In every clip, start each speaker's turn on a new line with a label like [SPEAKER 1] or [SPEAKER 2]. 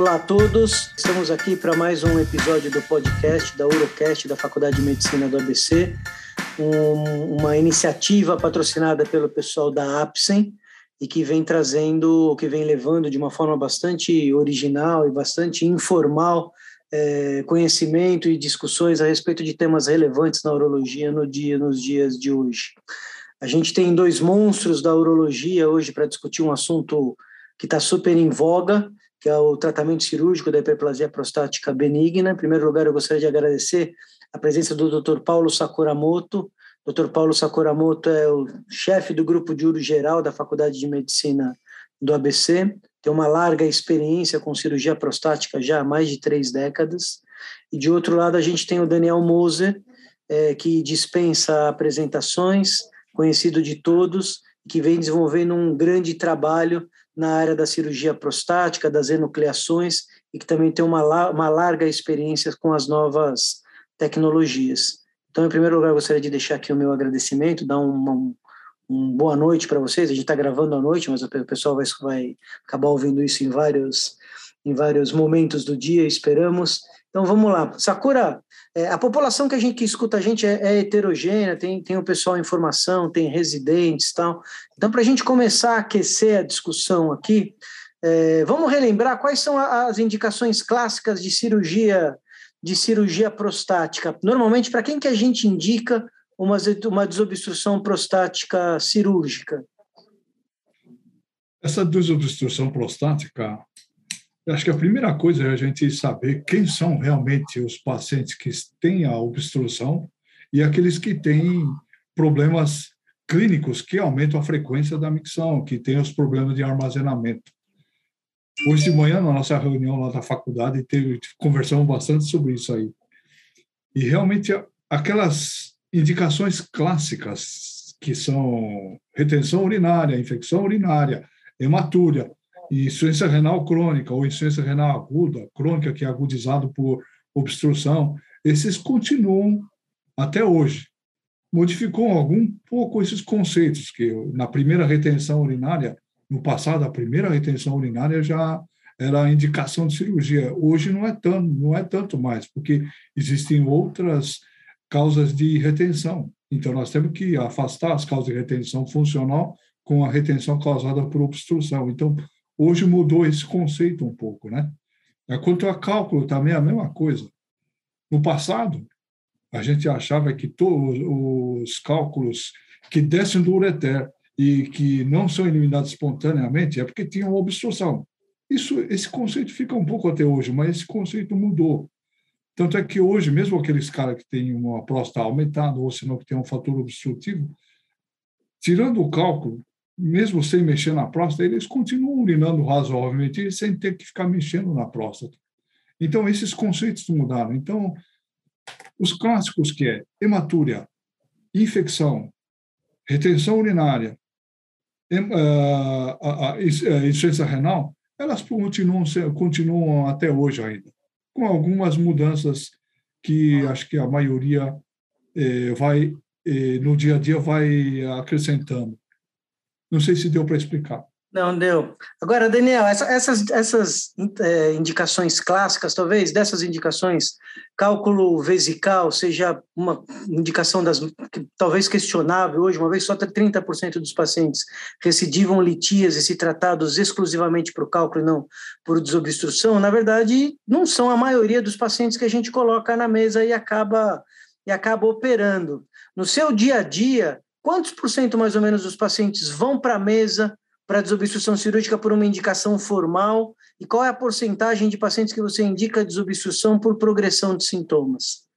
[SPEAKER 1] Olá a todos, estamos aqui para mais um episódio do podcast da Urocast da Faculdade de Medicina do ABC, um, uma iniciativa patrocinada pelo pessoal da APSEM e que vem trazendo, que vem levando de uma forma bastante original e bastante informal é, conhecimento e discussões a respeito de temas relevantes na urologia no dia, nos dias de hoje. A gente tem dois monstros da urologia hoje para discutir um assunto que está super em voga, que é o tratamento cirúrgico da hiperplasia prostática benigna. Em primeiro lugar, eu gostaria de agradecer a presença do Dr. Paulo Sakuramoto. Dr. Paulo Sakuramoto é o chefe do grupo de uro geral da Faculdade de Medicina do ABC tem uma larga experiência com cirurgia prostática já há mais de três décadas. E de outro lado, a gente tem o Daniel Moser, é, que dispensa apresentações, conhecido de todos, que vem desenvolvendo um grande trabalho na área da cirurgia prostática, das enucleações, e que também tem uma, uma larga experiência com as novas tecnologias. Então, em primeiro lugar, gostaria de deixar aqui o meu agradecimento, dar um, um um boa noite para vocês. A gente está gravando à noite, mas o pessoal vai, vai acabar ouvindo isso em vários, em vários momentos do dia, esperamos. Então vamos lá. Sakura, é, a população que a gente que escuta a gente é, é, heterogênea, tem, tem o pessoal em formação, tem residentes tal. Então, para a gente começar a aquecer a discussão aqui, é, vamos relembrar quais são as indicações clássicas de cirurgia de cirurgia prostática. Normalmente, para quem que a gente indica uma, uma desobstrução prostática cirúrgica?
[SPEAKER 2] Essa desobstrução prostática, acho que a primeira coisa é a gente saber quem são realmente os pacientes que têm a obstrução e aqueles que têm problemas clínicos que aumentam a frequência da micção, que têm os problemas de armazenamento. Hoje de manhã, na nossa reunião lá da faculdade, teve, conversamos bastante sobre isso aí. E realmente, aquelas indicações clássicas, que são retenção urinária, infecção urinária, hematúria, insuficiência renal crônica ou insuficiência renal aguda, crônica, que é agudizado por obstrução, esses continuam até hoje. Modificou algum pouco esses conceitos, que na primeira retenção urinária, no passado, a primeira retenção urinária já era indicação de cirurgia. Hoje não é tanto, não é tanto mais, porque existem outras causas de retenção. Então, nós temos que afastar as causas de retenção funcional com a retenção causada por obstrução. Então, hoje mudou esse conceito um pouco, né? Quanto a cálculo, também é a mesma coisa. No passado, a gente achava que todos os cálculos que descem do ureter e que não são eliminados espontaneamente é porque tinham obstrução. Isso, esse conceito fica um pouco até hoje, mas esse conceito mudou. Tanto é que hoje, mesmo aqueles caras que têm uma próstata aumentada, ou senão que tem um fator obstrutivo, tirando o cálculo, mesmo sem mexer na próstata, eles continuam urinando razoavelmente sem ter que ficar mexendo na próstata. Então, esses conceitos mudaram. Então, os clássicos que é hematúria, infecção, retenção urinária, a, insuficiência renal, elas continuam, continuam até hoje ainda com algumas mudanças que acho que a maioria eh, vai, eh, no dia a dia, vai acrescentando. Não sei se deu para explicar.
[SPEAKER 1] Não deu. Agora, Daniel, essa, essas, essas é, indicações clássicas, talvez dessas indicações, cálculo vesical seja uma indicação das que, talvez questionável hoje, uma vez só 30% dos pacientes recidivam litíase se tratados exclusivamente por cálculo e não por desobstrução, na verdade, não são a maioria dos pacientes que a gente coloca na mesa e acaba, e acaba operando. No seu dia a dia, quantos por cento mais ou menos dos pacientes vão para a mesa para desobstrução cirúrgica por uma indicação formal? E qual é a porcentagem de pacientes que você indica desobstrução por progressão de sintomas?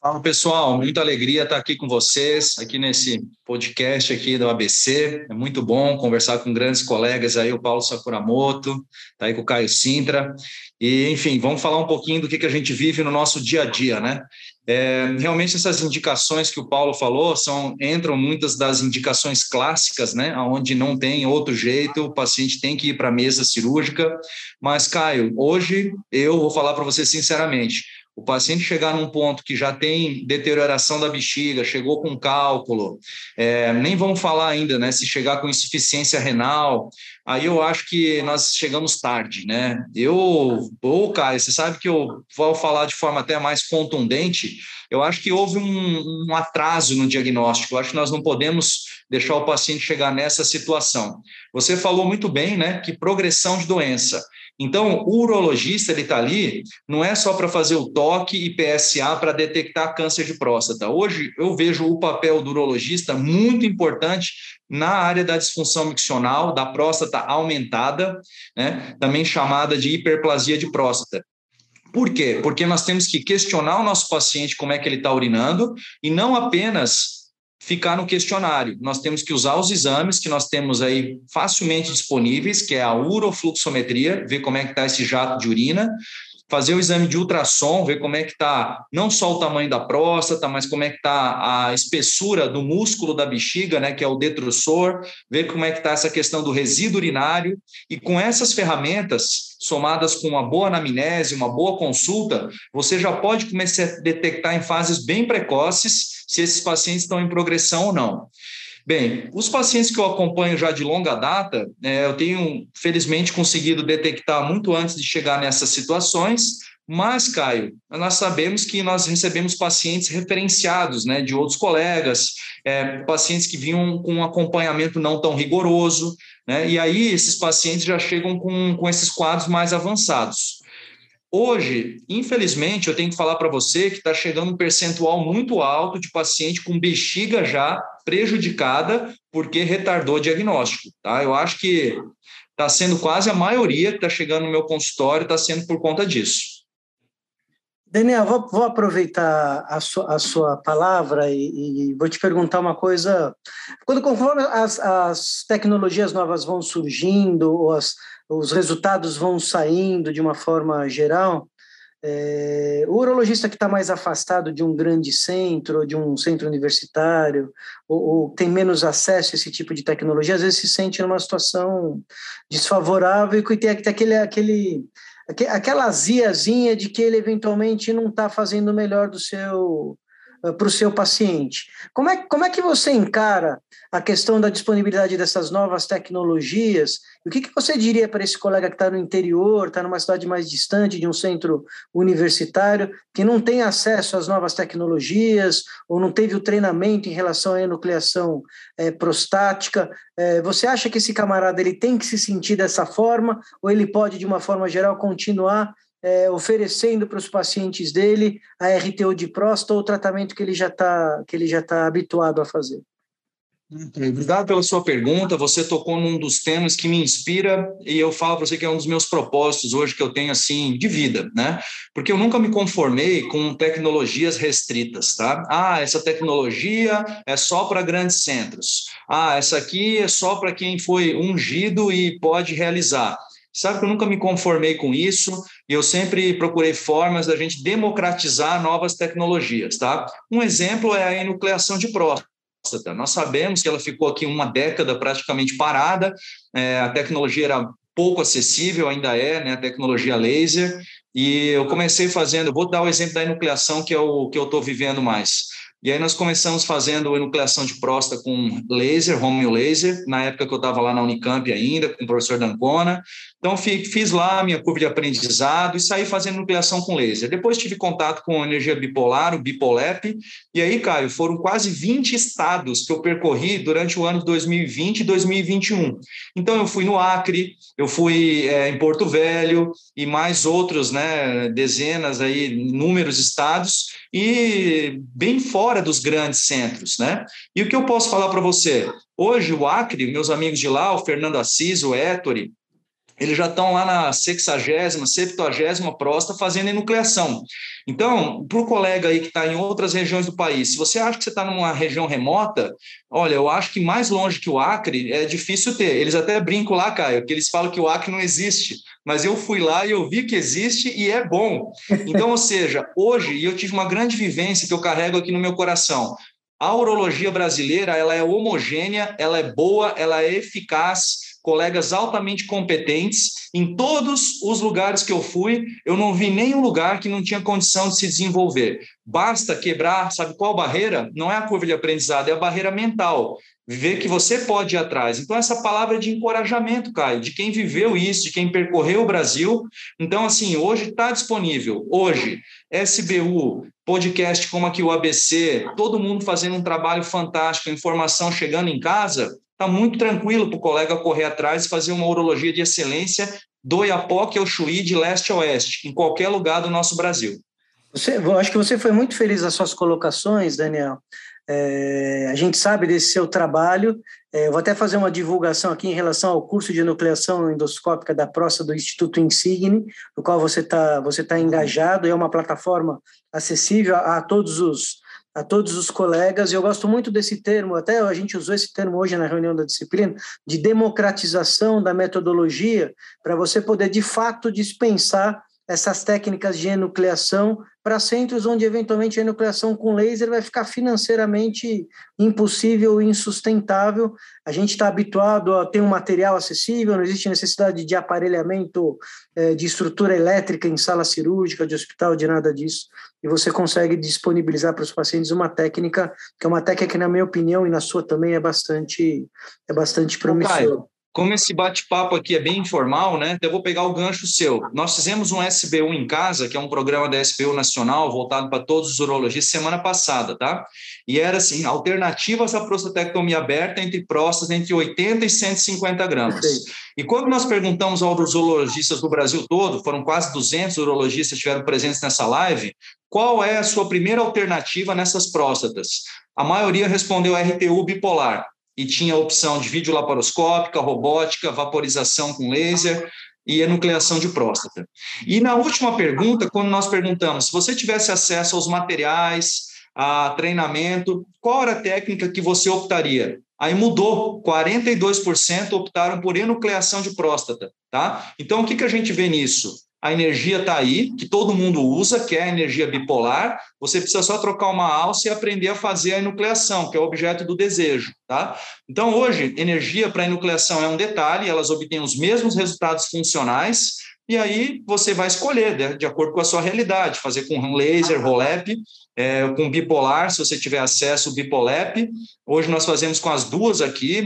[SPEAKER 3] Fala pessoal, muita alegria estar aqui com vocês, aqui nesse podcast aqui do ABC. É muito bom conversar com grandes colegas aí, o Paulo Sakuramoto, tá aí com o Caio Sintra. E, enfim, vamos falar um pouquinho do que, que a gente vive no nosso dia a dia, né? É, realmente essas indicações que o Paulo falou são entram muitas das indicações clássicas, né, onde não tem outro jeito, o paciente tem que ir para a mesa cirúrgica. Mas Caio, hoje eu vou falar para você sinceramente, o paciente chegar num ponto que já tem deterioração da bexiga, chegou com cálculo, é, nem vamos falar ainda, né? Se chegar com insuficiência renal, aí eu acho que nós chegamos tarde, né? Eu, ô, Caio, você sabe que eu vou falar de forma até mais contundente, eu acho que houve um, um atraso no diagnóstico, eu acho que nós não podemos deixar o paciente chegar nessa situação. Você falou muito bem, né, que progressão de doença. Então, o urologista ele está ali, não é só para fazer o toque e PSA para detectar câncer de próstata. Hoje eu vejo o papel do urologista muito importante na área da disfunção miccional, da próstata aumentada, né, também chamada de hiperplasia de próstata. Por quê? Porque nós temos que questionar o nosso paciente como é que ele está urinando e não apenas ficar no questionário. Nós temos que usar os exames que nós temos aí facilmente disponíveis, que é a urofluxometria, ver como é que está esse jato de urina, fazer o exame de ultrassom, ver como é que está não só o tamanho da próstata, mas como é que está a espessura do músculo da bexiga, né, que é o detrusor, ver como é que está essa questão do resíduo urinário, e com essas ferramentas, somadas com uma boa anamnese, uma boa consulta, você já pode começar a detectar em fases bem precoces se esses pacientes estão em progressão ou não. Bem, os pacientes que eu acompanho já de longa data, é, eu tenho, felizmente, conseguido detectar muito antes de chegar nessas situações, mas, Caio, nós sabemos que nós recebemos pacientes referenciados né, de outros colegas, é, pacientes que vinham com um acompanhamento não tão rigoroso, né, e aí esses pacientes já chegam com, com esses quadros mais avançados. Hoje, infelizmente, eu tenho que falar para você que está chegando um percentual muito alto de paciente com bexiga já prejudicada porque retardou o diagnóstico. Tá? Eu acho que está sendo quase a maioria que está chegando no meu consultório está sendo por conta disso.
[SPEAKER 1] Daniel, vou, vou aproveitar a sua, a sua palavra e, e, vou te perguntar uma coisa. Quando conforme as, as tecnologias novas vão surgindo, ou as, os resultados vão saindo de uma forma geral, é, o urologista que está mais afastado de um grande centro, de um centro universitário, ou, ou, tem menos acesso a esse tipo de tecnologia, às vezes se sente numa situação desfavorável e tem, tem aquele, aquele aquela aziazinha de que ele eventualmente não está fazendo o melhor do seu para o seu paciente. Como é, como é que você encara a questão da disponibilidade dessas novas tecnologias? o que, que você diria para esse colega que está no interior, está numa cidade mais distante de um centro universitário, que não tem acesso às novas tecnologias ou não teve o treinamento em relação à enucleação é, prostática? É, você acha que esse camarada ele tem que se sentir dessa forma ou ele pode, de uma forma geral, continuar é, oferecendo para os pacientes dele a RTO de próstata ou o tratamento que ele já está que ele já está habituado a fazer.
[SPEAKER 3] Obrigado pela sua pergunta. Você tocou num dos temas que me inspira e eu falo para você que é um dos meus propósitos hoje que eu tenho assim de vida, né? Porque eu nunca me conformei com tecnologias restritas, tá? Ah, essa tecnologia é só para grandes centros. Ah, essa aqui é só para quem foi ungido e pode realizar. Sabe que eu nunca me conformei com isso e eu sempre procurei formas da gente democratizar novas tecnologias, tá? Um exemplo é a enucleação de próstata. Nós sabemos que ela ficou aqui uma década praticamente parada, é, a tecnologia era pouco acessível, ainda é, né, a tecnologia laser, e eu comecei fazendo, vou dar o exemplo da enucleação, que é o que eu estou vivendo mais. E aí nós começamos fazendo enucleação de próstata com laser, home laser, na época que eu estava lá na Unicamp ainda, com o professor Dancona. Então, fiz lá a minha curva de aprendizado e saí fazendo nucleação com laser. Depois tive contato com energia bipolar, o Bipolep, e aí, Caio, foram quase 20 estados que eu percorri durante o ano de 2020 e 2021. Então, eu fui no Acre, eu fui é, em Porto Velho e mais outros, né, dezenas aí, inúmeros estados, e bem fora dos grandes centros, né? E o que eu posso falar para você? Hoje, o Acre, meus amigos de lá, o Fernando Assis, o Ettore, eles já estão lá na 60, 70 próstata fazendo enucleação. Então, para o colega aí que está em outras regiões do país, se você acha que você está numa região remota, olha, eu acho que mais longe que o Acre é difícil ter. Eles até brincam lá, Caio, que eles falam que o Acre não existe, mas eu fui lá e eu vi que existe e é bom. Então, ou seja, hoje, eu tive uma grande vivência que eu carrego aqui no meu coração. A urologia brasileira, ela é homogênea, ela é boa, ela é eficaz, colegas altamente competentes. Em todos os lugares que eu fui, eu não vi nenhum lugar que não tinha condição de se desenvolver. Basta quebrar, sabe qual barreira? Não é a curva de aprendizado, é a barreira mental. ver que você pode ir atrás. Então, essa palavra é de encorajamento, Caio, de quem viveu isso, de quem percorreu o Brasil. Então, assim, hoje está disponível. Hoje, SBU, podcast como aqui o ABC, todo mundo fazendo um trabalho fantástico, informação chegando em casa, está muito tranquilo para o colega correr atrás e fazer uma urologia de excelência do Iapoque ao Chuí, de leste a oeste, em qualquer lugar do nosso Brasil.
[SPEAKER 1] Você, acho que você foi muito feliz nas suas colocações, Daniel. É, a gente sabe desse seu trabalho. É, vou até fazer uma divulgação aqui em relação ao curso de nucleação endoscópica da próstata do Instituto Insigne, no qual você está você tá engajado. É uma plataforma acessível a, a todos os a todos os colegas. Eu gosto muito desse termo, até a gente usou esse termo hoje na reunião da disciplina, de democratização da metodologia, para você poder de fato dispensar essas técnicas de enucleação para centros onde eventualmente a enucleação com laser vai ficar financeiramente impossível e insustentável. A gente está habituado a ter um material acessível, não existe necessidade de aparelhamento é, de estrutura elétrica em sala cirúrgica, de hospital, de nada disso. E você consegue disponibilizar para os pacientes uma técnica que é uma técnica que, na minha opinião e na sua também, é bastante, é bastante promissora
[SPEAKER 3] como esse bate-papo aqui é bem informal, né? Então eu vou pegar o gancho seu. Nós fizemos um SBU em casa, que é um programa da SBU nacional voltado para todos os urologistas semana passada, tá? E era assim, alternativas à prostatectomia aberta entre próstatas entre 80 e 150 gramas. E quando nós perguntamos aos urologistas do Brasil todo, foram quase 200 urologistas que estiveram presentes nessa live, qual é a sua primeira alternativa nessas próstatas? A maioria respondeu RTU bipolar e tinha a opção de vídeo laparoscópica, robótica, vaporização com laser e enucleação de próstata. E na última pergunta, quando nós perguntamos se você tivesse acesso aos materiais, a treinamento, qual era a técnica que você optaria? Aí mudou, 42% optaram por enucleação de próstata, tá? Então o que, que a gente vê nisso? A energia está aí, que todo mundo usa, que é a energia bipolar. Você precisa só trocar uma alça e aprender a fazer a enucleação, que é o objeto do desejo, tá? Então, hoje, energia para enucleação é um detalhe, elas obtêm os mesmos resultados funcionais, e aí você vai escolher, de, de acordo com a sua realidade, fazer com laser, rolep, é, com bipolar, se você tiver acesso, bipolep. Hoje nós fazemos com as duas aqui,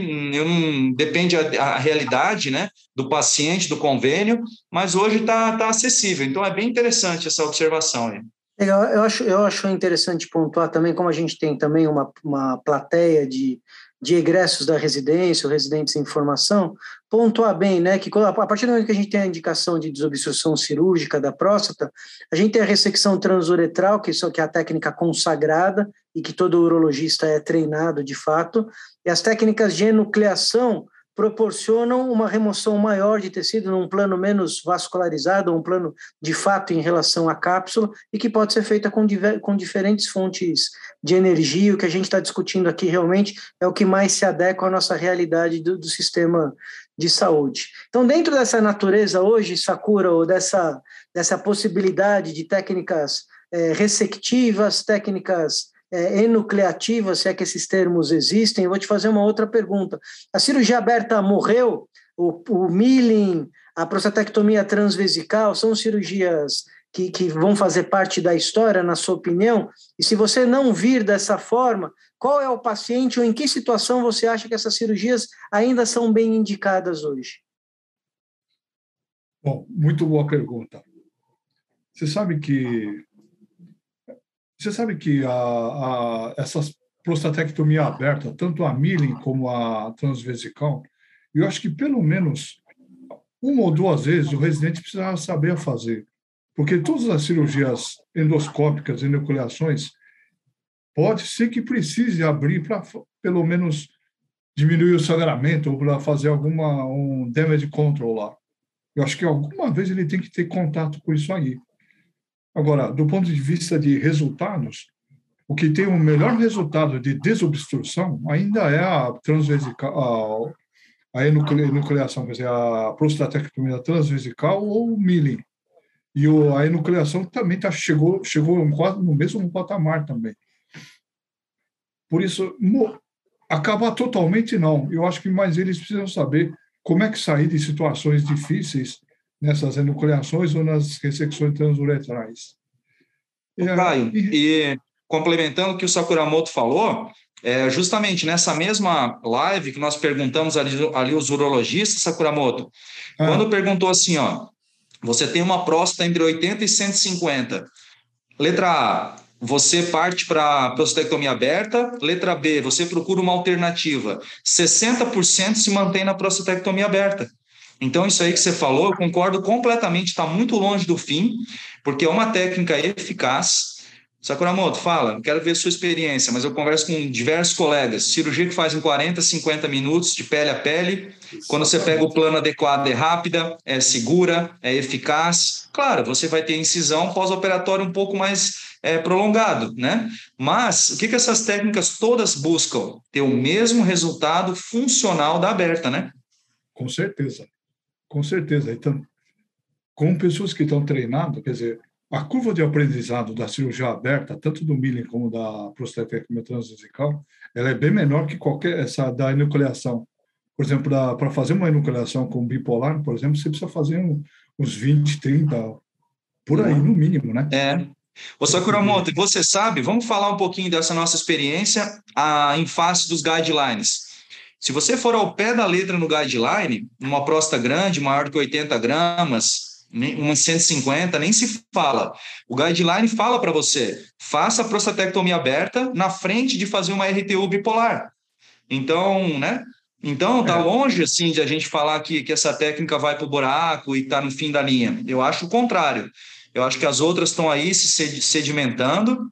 [SPEAKER 3] depende a, a realidade né, do paciente, do convênio, mas hoje está tá acessível. Então é bem interessante essa observação aí.
[SPEAKER 1] Eu acho, eu acho interessante pontuar também, como a gente tem também uma, uma plateia de de egressos da residência, ou residentes em formação, pontuar bem, né, que a partir do momento que a gente tem a indicação de desobstrução cirúrgica da próstata, a gente tem a ressecção transuretral, que, que é a técnica consagrada e que todo urologista é treinado de fato, e as técnicas de enucleação, proporcionam uma remoção maior de tecido num plano menos vascularizado, um plano de fato em relação à cápsula, e que pode ser feita com, diver, com diferentes fontes de energia. O que a gente está discutindo aqui realmente é o que mais se adequa à nossa realidade do, do sistema de saúde. Então, dentro dessa natureza hoje, Sakura, ou dessa, dessa possibilidade de técnicas é, ressectivas, técnicas é, enucleativa, se é que esses termos existem, eu vou te fazer uma outra pergunta. A cirurgia aberta morreu? O, o milling, a prostatectomia transvesical são cirurgias que, que vão fazer parte da história, na sua opinião? E se você não vir dessa forma, qual é o paciente ou em que situação você acha que essas cirurgias ainda são bem indicadas hoje?
[SPEAKER 2] Bom, muito boa pergunta. Você sabe que você sabe que a, a, essas prostatectomia aberta, tanto a milling como a transvesical, eu acho que pelo menos uma ou duas vezes o residente precisava saber fazer, porque todas as cirurgias endoscópicas enucleações pode ser que precise abrir para pelo menos diminuir o sangramento ou para fazer alguma um damage control lá. Eu acho que alguma vez ele tem que ter contato com isso aí. Agora, do ponto de vista de resultados, o que tem o melhor resultado de desobstrução ainda é a transvesical, a, enucleação, quer dizer, a prostatectomia transvesical ou o milling. E o, a enucleação também tá, chegou, chegou no mesmo patamar também. Por isso, acabar totalmente não. Eu acho que mais eles precisam saber como é que sair de situações difíceis nessas enucleações ou nas ressecções transuretrais.
[SPEAKER 3] Caio, e... e complementando o que o Sakuramoto falou, é, justamente nessa mesma live que nós perguntamos ali, ali os urologistas, Sakuramoto, ah. quando perguntou assim, ó, você tem uma próstata entre 80 e 150. Letra A, você parte para prostatectomia aberta. Letra B, você procura uma alternativa. 60% se mantém na prostatectomia aberta. Então, isso aí que você falou, eu concordo completamente, está muito longe do fim, porque é uma técnica eficaz. Sakuramoto, fala, quero ver sua experiência, mas eu converso com diversos colegas. Cirurgia que faz em 40, 50 minutos, de pele a pele. Quando você pega o plano adequado, é rápida, é segura, é eficaz. Claro, você vai ter incisão pós-operatório um pouco mais é, prolongado, né? Mas o que, que essas técnicas todas buscam? Ter o mesmo resultado funcional da aberta, né?
[SPEAKER 2] Com certeza. Com certeza. Então, com pessoas que estão treinando, quer dizer, a curva de aprendizado da cirurgia aberta, tanto do milling como da prostatectomia transvesical, ela é bem menor que qualquer essa da enucleação. Por exemplo, para fazer uma enucleação com bipolar, por exemplo, você precisa fazer um, uns 20, 30, por aí, no mínimo, né?
[SPEAKER 3] É. Ô, Sakuramoto, você sabe, vamos falar um pouquinho dessa nossa experiência a, em face dos guidelines. Se você for ao pé da letra no guideline, uma próstata grande, maior que 80 gramas, uma 150, nem se fala. O guideline fala para você, faça a prostatectomia aberta na frente de fazer uma RTU bipolar. Então, né? Então, tá é. longe assim de a gente falar que, que essa técnica vai para o buraco e está no fim da linha. Eu acho o contrário. Eu acho que as outras estão aí se sedimentando,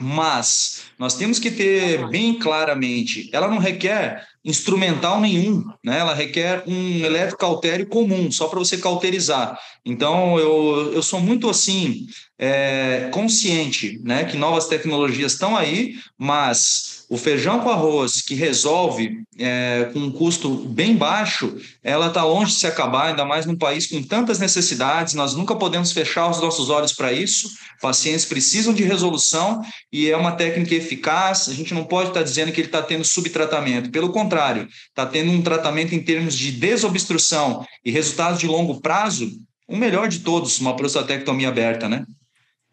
[SPEAKER 3] mas nós temos que ter bem claramente, ela não requer instrumental nenhum, né? Ela requer um eletrocautério comum, só para você cauterizar. Então, eu, eu sou muito assim é, consciente, né, que novas tecnologias estão aí, mas o feijão com arroz, que resolve é, com um custo bem baixo, ela está longe de se acabar, ainda mais num país com tantas necessidades. Nós nunca podemos fechar os nossos olhos para isso. Pacientes precisam de resolução e é uma técnica eficaz. A gente não pode estar tá dizendo que ele está tendo subtratamento. Pelo contrário, está tendo um tratamento em termos de desobstrução e resultados de longo prazo, o melhor de todos, uma prostatectomia aberta, né?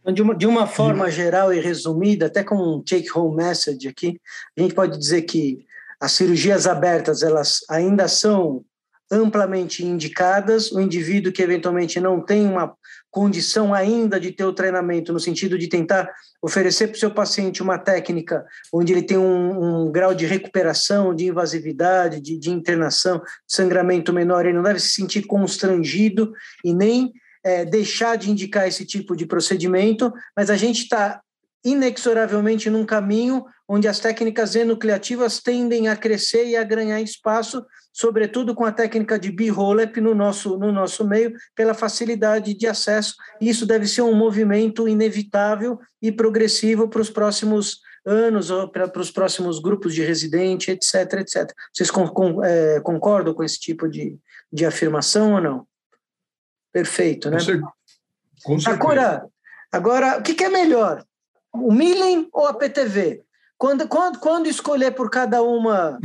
[SPEAKER 1] Então, de uma, de uma forma geral e resumida, até com um take-home message aqui, a gente pode dizer que as cirurgias abertas elas ainda são amplamente indicadas. O indivíduo que eventualmente não tem uma condição ainda de ter o treinamento, no sentido de tentar oferecer para o seu paciente uma técnica onde ele tem um, um grau de recuperação, de invasividade, de, de internação, de sangramento menor, ele não deve se sentir constrangido e nem é, deixar de indicar esse tipo de procedimento, mas a gente está inexoravelmente num caminho onde as técnicas enucleativas tendem a crescer e a ganhar espaço, sobretudo com a técnica de B-Rolep no nosso, no nosso meio, pela facilidade de acesso. Isso deve ser um movimento inevitável e progressivo para os próximos anos, ou para, os próximos grupos de residente, etc, etc. Vocês é, concordam com esse tipo de, de afirmação ou não? Perfeito, né? Com certeza. Agora, agora, o que, que é melhor? O Millen ou a PTV? Quando, quando, quando escolher por cada uma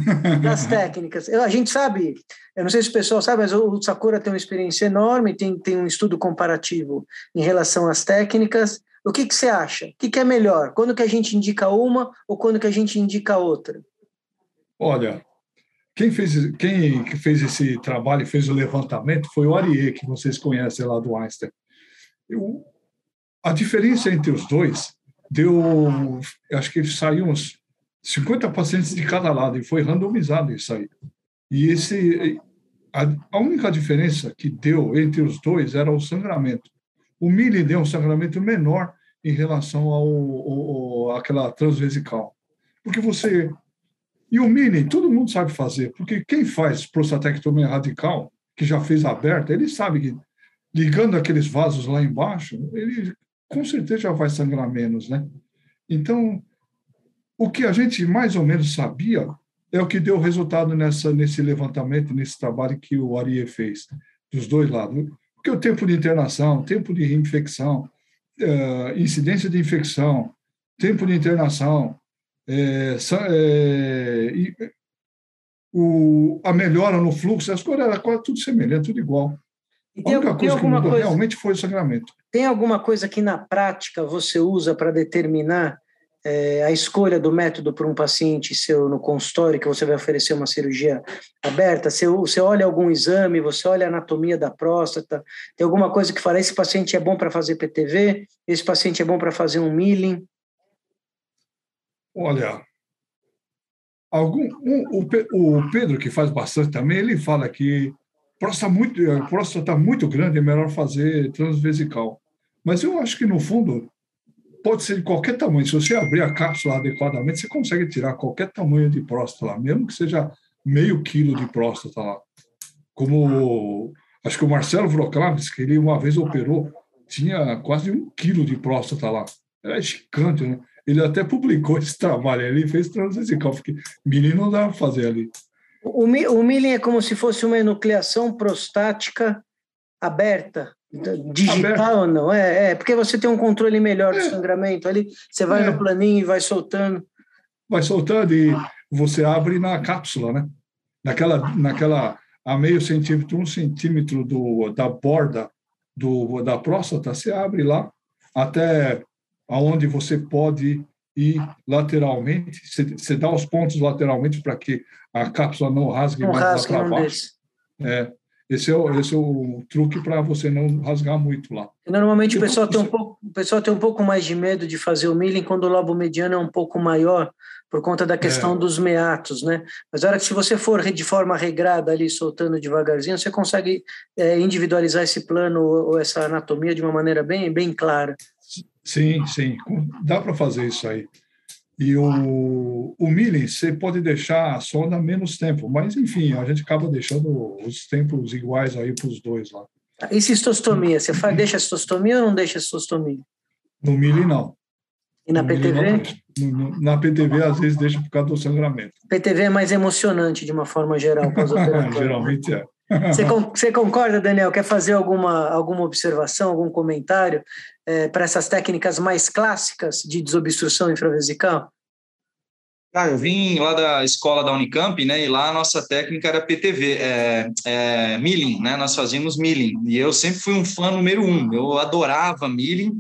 [SPEAKER 1] das técnicas? A gente sabe, eu não sei se o pessoal sabe, mas o Sakura tem uma experiência enorme, tem, tem um estudo comparativo em relação às técnicas. O que, que você acha? O que, que é melhor? Quando que a gente indica uma ou quando que a gente indica outra?
[SPEAKER 2] Olha, quem fez, quem fez esse trabalho, fez o levantamento, foi o Arié, que vocês conhecem lá do Einstein. Eu, a diferença entre os dois deu, acho que saiu uns 50 pacientes de cada lado, e foi randomizado isso aí. E esse, a, a única diferença que deu entre os dois era o sangramento. O Mili deu um sangramento menor em relação ao, ao àquela transvesical. Porque você e o mini, todo mundo sabe fazer, porque quem faz prostatectomia radical, que já fez aberta, ele sabe que ligando aqueles vasos lá embaixo, ele com certeza já vai sangrar menos, né? Então, o que a gente mais ou menos sabia é o que deu resultado nessa, nesse levantamento, nesse trabalho que o Arie fez, dos dois lados. Porque o tempo de internação, tempo de infecção, uh, incidência de infecção, tempo de internação, é, é, o, a melhora no fluxo, as coisas eram quase tudo semelhante, tudo igual.
[SPEAKER 1] E tem, a única coisa que mudou coisa, realmente foi o sangramento. Tem alguma coisa que na prática você usa para determinar é, a escolha do método para um paciente seu no consultório, que você vai oferecer uma cirurgia aberta, você, você olha algum exame, você olha a anatomia da próstata, tem alguma coisa que fala, esse paciente é bom para fazer PTV, esse paciente é bom para fazer um milling?
[SPEAKER 2] Olha, algum, um, o, o Pedro, que faz bastante também, ele fala que próstata muito, a próstata muito grande é melhor fazer transvesical. Mas eu acho que, no fundo, pode ser de qualquer tamanho. Se você abrir a cápsula adequadamente, você consegue tirar qualquer tamanho de próstata mesmo que seja meio quilo de próstata lá. Como acho que o Marcelo Vroclaves, que ele uma vez operou, tinha quase um quilo de próstata lá. Era gigante, né? Ele até publicou esse trabalho ali, fez transvesical, porque menino não dá para fazer ali.
[SPEAKER 1] O, o é como se fosse uma enucleação prostática aberta. Digital ou não? É, é, porque você tem um controle melhor do é. sangramento ali, você vai é. no planinho e vai soltando.
[SPEAKER 2] Vai soltando e você abre na cápsula, né? Naquela, naquela a meio centímetro, um centímetro do, da borda do, da próstata, você abre lá até aonde você pode ir lateralmente, você, dá os pontos lateralmente para que a cápsula não rasgue não mais rasgue, lá para baixo. É, esse é o, esse é o truque para você não rasgar muito lá.
[SPEAKER 1] Normalmente o pessoal, tem um pouco, o pessoal tem um pouco mais de medo de fazer o milling quando o lobo mediano é um pouco maior, por conta da questão é. dos meatos, né? Mas a hora que se você for de forma regrada ali, soltando devagarzinho, você consegue é, individualizar esse plano ou essa anatomia de uma maneira bem, bem clara.
[SPEAKER 2] Sim, sim, dá para fazer isso aí. E o, o milling, você pode deixar a sonda menos tempo, mas enfim, a gente acaba deixando os tempos iguais aí para os dois lá.
[SPEAKER 1] E cistostomia? Você faz, deixa cistostomia ou não deixa a cistostomia?
[SPEAKER 2] No milling, não.
[SPEAKER 1] E na no PTV?
[SPEAKER 2] No, na PTV, às vezes, deixa por causa do sangramento.
[SPEAKER 1] PTV é mais emocionante, de uma forma geral,
[SPEAKER 2] Geralmente é.
[SPEAKER 1] Você, você, concorda, Daniel? Quer fazer alguma, alguma observação, algum comentário é, para essas técnicas mais clássicas de desobstrução infravesical?
[SPEAKER 3] Ah, eu vim lá da escola da Unicamp, né? E lá a nossa técnica era PTV, é, é, milling, né? Nós fazíamos milling. E eu sempre fui um fã número um. Eu adorava milling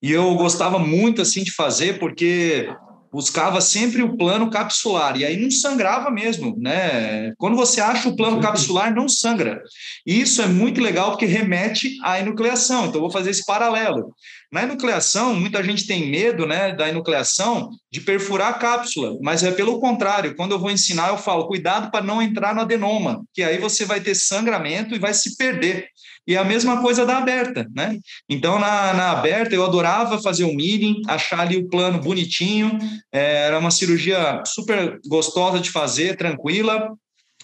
[SPEAKER 3] e eu gostava muito assim de fazer porque buscava sempre o plano capsular, e aí não sangrava mesmo, né? Quando você acha o plano capsular, não sangra. E isso é muito legal porque remete à enucleação, então vou fazer esse paralelo. Na enucleação, muita gente tem medo né, da enucleação de perfurar a cápsula, mas é pelo contrário. Quando eu vou ensinar, eu falo, cuidado para não entrar no adenoma, que aí você vai ter sangramento e vai se perder. E a mesma coisa da aberta, né? Então, na, na aberta, eu adorava fazer o milling, achar ali o plano bonitinho, é, era uma cirurgia super gostosa de fazer, tranquila,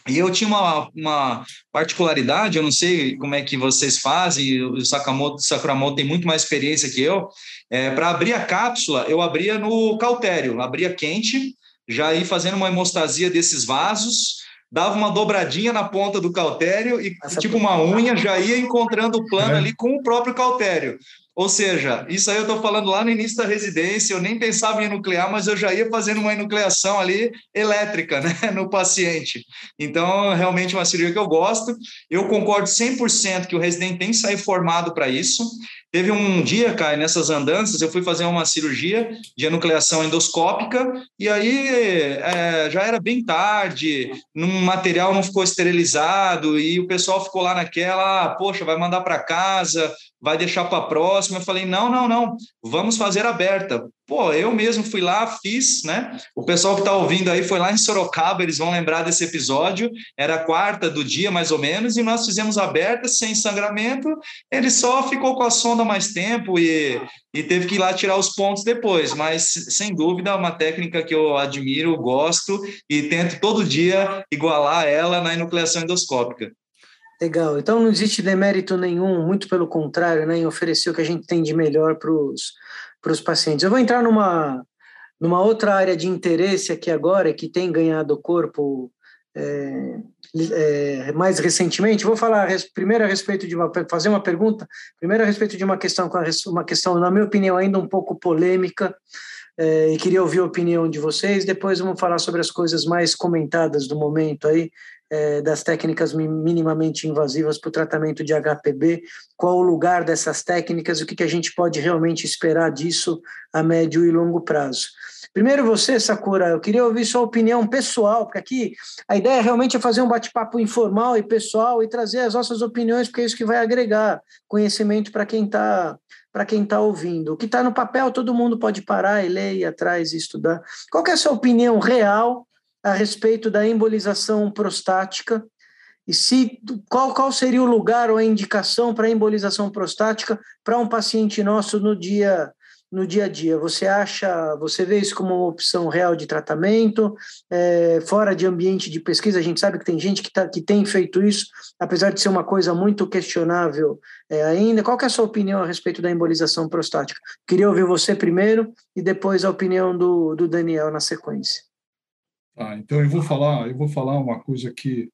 [SPEAKER 3] e eu tinha uma, uma particularidade, eu não sei como é que vocês fazem, o Sakamoto, Sakuramoto tem muito mais experiência que eu. É, Para abrir a cápsula, eu abria no cautério, abria quente, já ia fazendo uma hemostasia desses vasos, dava uma dobradinha na ponta do cautério e, Essa tipo uma unha, já ia encontrando o plano é. ali com o próprio cautério. Ou seja, isso aí eu estou falando lá no início da residência, eu nem pensava em nuclear, mas eu já ia fazendo uma enucleação ali elétrica né, no paciente. Então, realmente uma cirurgia que eu gosto. Eu concordo 100% que o residente tem que sair formado para isso. Teve um dia, Caio, nessas andanças, eu fui fazer uma cirurgia de enucleação endoscópica e aí é, já era bem tarde, um material não ficou esterilizado e o pessoal ficou lá naquela, ah, poxa, vai mandar para casa, vai deixar para a próxima. Eu falei, não, não, não, vamos fazer aberta. Pô, eu mesmo fui lá, fiz, né? O pessoal que está ouvindo aí foi lá em Sorocaba, eles vão lembrar desse episódio. Era a quarta do dia, mais ou menos, e nós fizemos aberta, sem sangramento. Ele só ficou com a sonda mais tempo e, e teve que ir lá tirar os pontos depois. Mas, sem dúvida, é uma técnica que eu admiro, gosto e tento todo dia igualar ela na enucleação endoscópica.
[SPEAKER 1] Legal. Então não existe demérito nenhum, muito pelo contrário, né, em oferecer o que a gente tem de melhor para os pacientes. Eu vou entrar numa, numa outra área de interesse aqui agora, que tem ganhado corpo é, é, mais recentemente. Vou falar primeiro a respeito de uma fazer uma pergunta, primeiro a respeito de uma questão uma questão na minha opinião ainda um pouco polêmica. É, e queria ouvir a opinião de vocês. Depois vamos falar sobre as coisas mais comentadas do momento aí, é, das técnicas minimamente invasivas para o tratamento de HPB, qual o lugar dessas técnicas, o que, que a gente pode realmente esperar disso a médio e longo prazo. Primeiro você, Sakura, eu queria ouvir sua opinião pessoal, porque aqui a ideia realmente é fazer um bate-papo informal e pessoal e trazer as nossas opiniões, porque é isso que vai agregar conhecimento para quem está para quem está ouvindo. O que está no papel, todo mundo pode parar e ler, ir atrás e estudar. Qual é a sua opinião real a respeito da embolização prostática? E se qual, qual seria o lugar ou a indicação para embolização prostática para um paciente nosso no dia no dia a dia? Você acha, você vê isso como uma opção real de tratamento, é, fora de ambiente de pesquisa? A gente sabe que tem gente que, tá, que tem feito isso, apesar de ser uma coisa muito questionável é, ainda. Qual é a sua opinião a respeito da embolização prostática? Queria ouvir você primeiro e depois a opinião do, do Daniel na sequência.
[SPEAKER 2] Ah, então eu vou falar, eu vou falar uma coisa que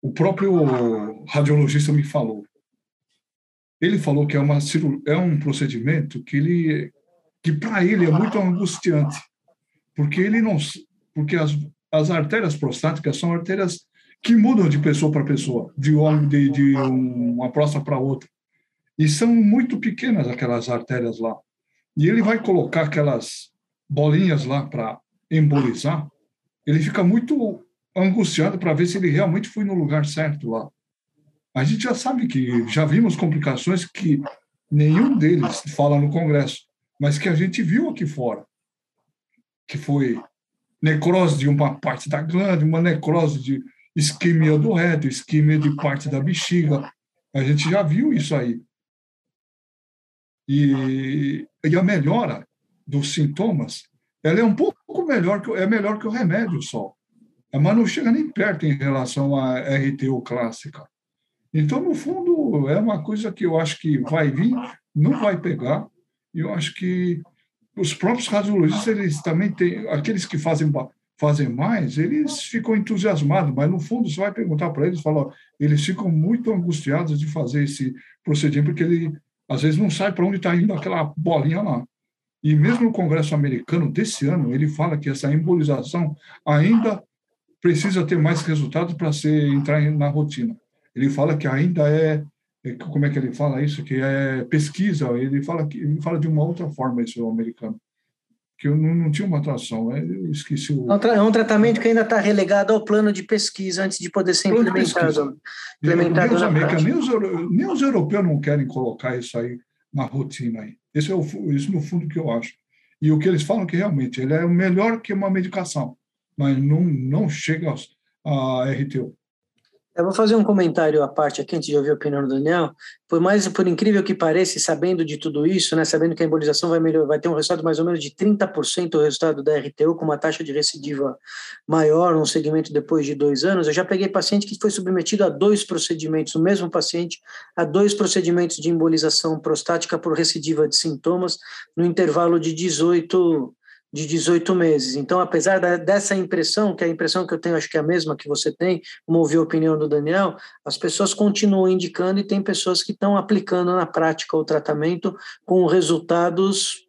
[SPEAKER 2] o próprio radiologista me falou. Ele falou que é, uma, é um procedimento que ele que para ele é muito angustiante, porque ele não porque as, as artérias prostáticas são artérias que mudam de pessoa para pessoa, de homem de, de uma próstata para outra. E são muito pequenas aquelas artérias lá. E ele vai colocar aquelas bolinhas lá para embolizar. Ele fica muito angustiado para ver se ele realmente foi no lugar certo lá a gente já sabe que já vimos complicações que nenhum deles fala no Congresso, mas que a gente viu aqui fora, que foi necrose de uma parte da glândula, uma necrose de isquemia do reto, isquemia de parte da bexiga. A gente já viu isso aí. E, e a melhora dos sintomas, ela é um pouco melhor que é melhor que o remédio só, mas não chega nem perto em relação à RTU clássica. Então, no fundo, é uma coisa que eu acho que vai vir, não vai pegar. E eu acho que os próprios radiologistas, eles também têm, aqueles que fazem, fazem mais, eles ficam entusiasmados, mas no fundo você vai perguntar para eles, fala, eles ficam muito angustiados de fazer esse procedimento, porque ele às vezes não sabe para onde está indo aquela bolinha lá. E mesmo no Congresso americano desse ano, ele fala que essa embolização ainda precisa ter mais resultados para ser entrar na rotina. Ele fala que ainda é, é, como é que ele fala isso, que é pesquisa, ele fala que ele fala de uma outra forma esse americano, que eu não, não tinha uma atração, é, eu esqueci o...
[SPEAKER 1] É um é tratamento que ainda está relegado ao plano de pesquisa antes de poder ser implementado. implementado
[SPEAKER 2] nem, os americanos, nem, os, nem os europeus não querem colocar isso aí na rotina aí. Esse é o, isso no fundo que eu acho. E o que eles falam que realmente ele é melhor que uma medicação, mas não, não chega a RTO.
[SPEAKER 1] Eu vou fazer um comentário à parte aqui, antes de ouvir a opinião do Daniel. Por mais, por incrível que pareça, sabendo de tudo isso, né, sabendo que a embolização vai, melhor, vai ter um resultado mais ou menos de 30% o resultado da RTU, com uma taxa de recidiva maior, um segmento depois de dois anos, eu já peguei paciente que foi submetido a dois procedimentos, o mesmo paciente, a dois procedimentos de embolização prostática por recidiva de sintomas, no intervalo de 18 de 18 meses. Então, apesar da, dessa impressão, que é a impressão que eu tenho, acho que é a mesma que você tem, como ouvi a opinião do Daniel, as pessoas continuam indicando e tem pessoas que estão aplicando na prática o tratamento com resultados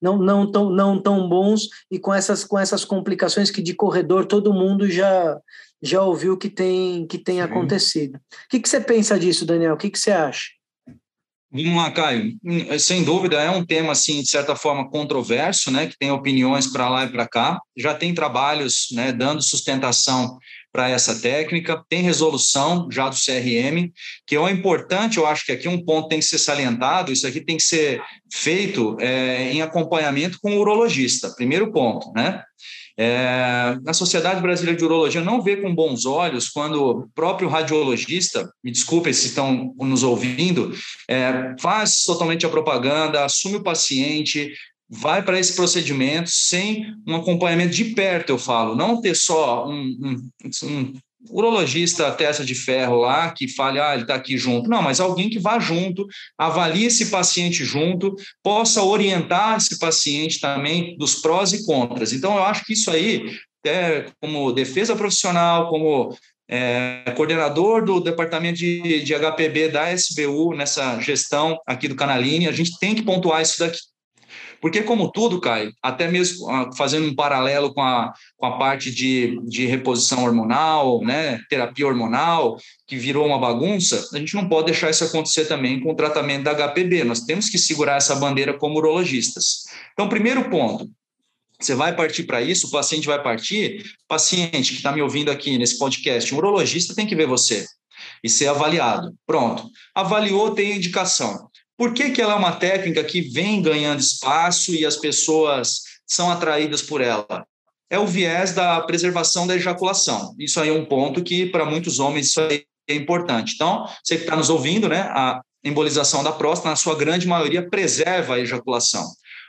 [SPEAKER 1] não, não, tão, não tão bons e com essas, com essas complicações que de corredor todo mundo já, já ouviu que tem, que tem acontecido. O que, que você pensa disso, Daniel? O que, que você acha?
[SPEAKER 3] Vamos lá, Caio. Sem dúvida, é um tema, assim, de certa forma, controverso, né, que tem opiniões para lá e para cá. Já tem trabalhos né, dando sustentação para essa técnica, tem resolução já do CRM, que é importante, eu acho que aqui um ponto tem que ser salientado, isso aqui tem que ser feito é, em acompanhamento com o urologista, primeiro ponto, né? É, a Sociedade Brasileira de Urologia não vê com bons olhos quando o próprio radiologista, me desculpem se estão nos ouvindo, é, faz totalmente a propaganda, assume o paciente, vai para esse procedimento sem um acompanhamento. De perto, eu falo, não ter só um, um, um urologista testa de ferro lá que fale, ah, ele está aqui junto. Não, mas alguém que vá junto, avalie esse paciente junto, possa orientar esse paciente também dos prós e contras. Então, eu acho que isso aí, é, como defesa profissional, como é, coordenador do departamento de, de HPB da SBU, nessa gestão aqui do Canaline, a gente tem que pontuar isso daqui. Porque, como tudo, Caio, até mesmo ah, fazendo um paralelo com a, com a parte de, de reposição hormonal, né, terapia hormonal, que virou uma bagunça, a gente não pode deixar isso acontecer também com o tratamento da HPB. Nós temos que segurar essa bandeira como urologistas. Então, primeiro ponto, você vai partir para isso, o paciente vai partir, paciente que está me ouvindo aqui nesse podcast, um urologista tem que ver você e ser avaliado. Pronto. Avaliou, tem indicação. Por que, que ela é uma técnica que vem ganhando espaço e as pessoas são atraídas por ela? É o viés da preservação da ejaculação. Isso aí é um ponto que, para muitos homens, isso aí é importante. Então, você que está nos ouvindo, né, a embolização da próstata, na sua grande maioria, preserva a ejaculação.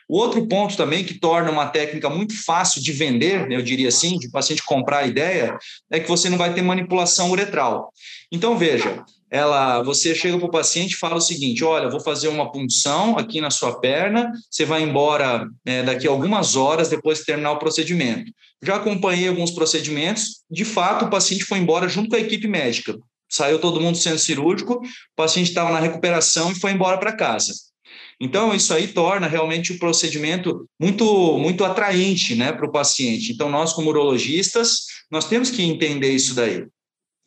[SPEAKER 3] O outro ponto também que torna uma técnica muito fácil de vender, né, eu diria assim, de paciente comprar a ideia, é que você não vai ter manipulação uretral. Então, veja, ela, você chega para o paciente e fala o seguinte: olha, vou fazer uma punção aqui na sua perna, você vai embora é, daqui a algumas horas depois de terminar o procedimento. Já acompanhei alguns procedimentos, de fato, o paciente foi embora junto com a equipe médica. Saiu todo mundo sendo cirúrgico, o paciente estava na recuperação e foi embora para casa. Então, isso aí torna realmente o procedimento muito, muito atraente né, para o paciente. Então, nós, como urologistas, nós temos que entender isso daí.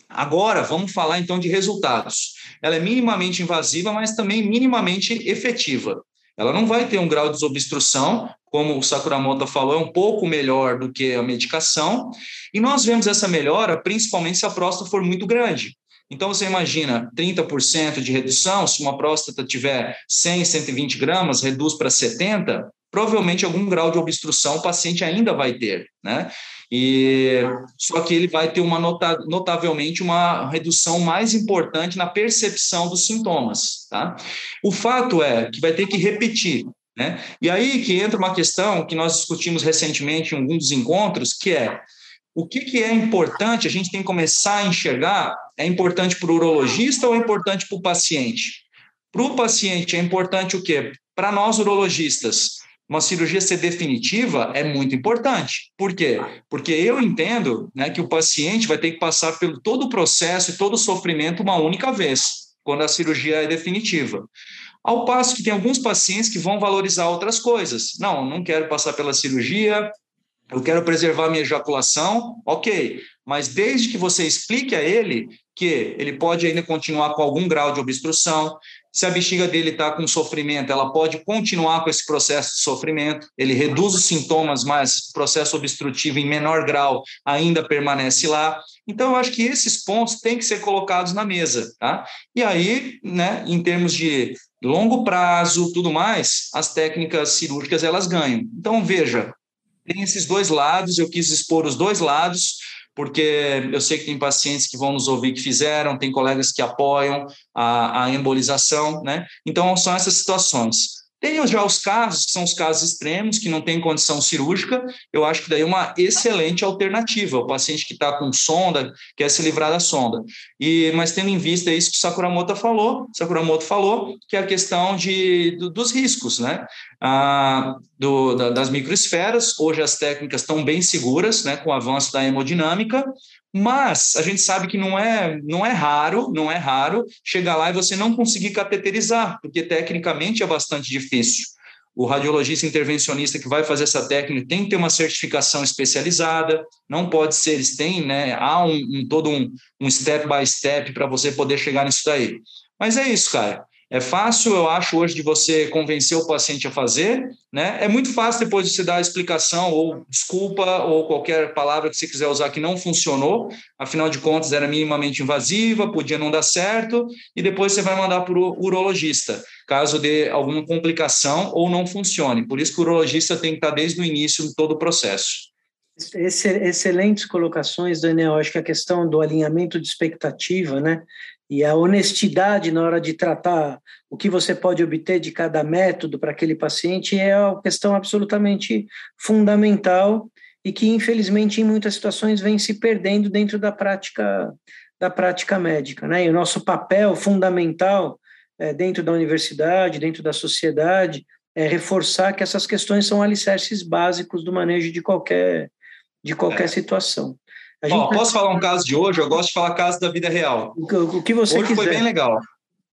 [SPEAKER 3] Agora, vamos falar então de resultados. Ela é minimamente invasiva, mas também minimamente efetiva. Ela não vai ter um grau de desobstrução, como o Sakuramoto falou, é um pouco melhor do que a medicação. E nós vemos essa melhora principalmente se a próstata for muito grande. Então, você imagina 30% de redução, se uma próstata tiver 100, 120 gramas, reduz para 70, provavelmente algum grau de obstrução o paciente ainda vai ter, né? E só que ele vai ter uma nota, notavelmente uma redução mais importante na percepção dos sintomas, tá? O fato é que vai ter que repetir, né? E aí que entra uma questão que nós discutimos recentemente em algum dos encontros, que é o que, que é importante, a gente tem que começar a enxergar, é importante para o urologista ou é importante para o paciente? Para o paciente é importante o quê? Para nós urologistas, uma cirurgia ser definitiva é muito importante. Por quê? Porque eu entendo né, que o paciente vai ter que passar pelo todo o processo e todo o sofrimento uma única vez, quando a cirurgia é definitiva. Ao passo que tem alguns pacientes que vão valorizar outras coisas. Não, não quero passar pela cirurgia, eu quero preservar minha ejaculação, ok, mas desde que você explique a ele que ele pode ainda continuar com algum grau de obstrução, se a bexiga dele está com sofrimento, ela pode continuar com esse processo de sofrimento, ele reduz os sintomas, mas o processo obstrutivo em menor grau ainda permanece lá. Então, eu acho que esses pontos têm que ser colocados na mesa, tá? E aí, né, em termos de longo prazo, tudo mais, as técnicas cirúrgicas elas ganham. Então, veja, tem esses dois lados, eu quis expor os dois lados, porque eu sei que tem pacientes que vão nos ouvir que fizeram, tem colegas que apoiam a, a embolização, né? Então, são essas situações. Tem já os casos, que são os casos extremos, que não tem condição cirúrgica, eu acho que daí é uma excelente alternativa. O paciente que está com sonda, quer se livrar da sonda. E, mas tendo em vista isso que o Sakuramoto falou, Sakuramoto falou, que é a questão de, do, dos riscos, né? Ah, do, da, das microesferas, hoje as técnicas estão bem seguras, né, com o avanço da hemodinâmica, mas a gente sabe que não é, não é raro, não é raro chegar lá e você não conseguir cateterizar, porque tecnicamente é bastante difícil. O radiologista intervencionista que vai fazer essa técnica tem que ter uma certificação especializada, não pode ser, eles têm, né? Há um, um todo um, um step by step para você poder chegar nisso daí. Mas é isso, cara. É fácil, eu acho, hoje de você convencer o paciente a fazer, né? É muito fácil depois de você dar a explicação ou desculpa ou qualquer palavra que você quiser usar que não funcionou, afinal de contas era minimamente invasiva, podia não dar certo, e depois você vai mandar para o urologista, caso dê alguma complicação ou não funcione. Por isso que o urologista tem que estar desde o início de todo o processo.
[SPEAKER 1] Excelentes colocações, Daniel. Acho que a questão do alinhamento de expectativa, né? E a honestidade na hora de tratar o que você pode obter de cada método para aquele paciente é uma questão absolutamente fundamental e que infelizmente em muitas situações vem se perdendo dentro da prática da prática médica, né? E o nosso papel fundamental é, dentro da universidade, dentro da sociedade, é reforçar que essas questões são alicerces básicos do manejo de qualquer de qualquer é. situação.
[SPEAKER 3] Ó, posso falar um caso de hoje? Eu gosto de falar caso da vida real.
[SPEAKER 1] O que você
[SPEAKER 3] Hoje
[SPEAKER 1] quiser.
[SPEAKER 3] foi bem legal.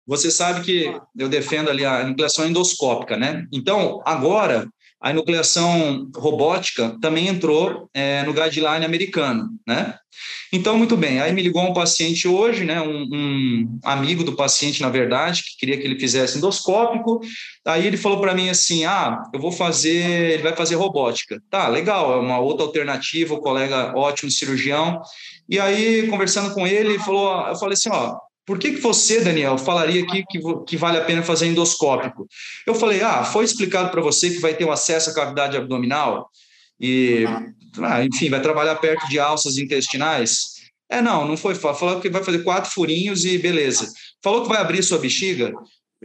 [SPEAKER 3] Você sabe que eu defendo ali a nucleação endoscópica, né? Então, agora, a enucleação robótica também entrou é, no guideline americano, né? Então, muito bem, aí me ligou um paciente hoje, né, um, um amigo do paciente, na verdade, que queria que ele fizesse endoscópico, aí ele falou para mim assim, ah, eu vou fazer, ele vai fazer robótica. Tá, legal, é uma outra alternativa, o colega ótimo cirurgião, e aí, conversando com ele, ele falou, eu falei assim, ó, por que, que você, Daniel, falaria que, que, que, vale a pena fazer endoscópico? Eu falei, ah, foi explicado para você que vai ter um acesso à cavidade abdominal e, ah, enfim, vai trabalhar perto de alças intestinais? É, não, não foi. Falou que vai fazer quatro furinhos e beleza. Falou que vai abrir sua bexiga?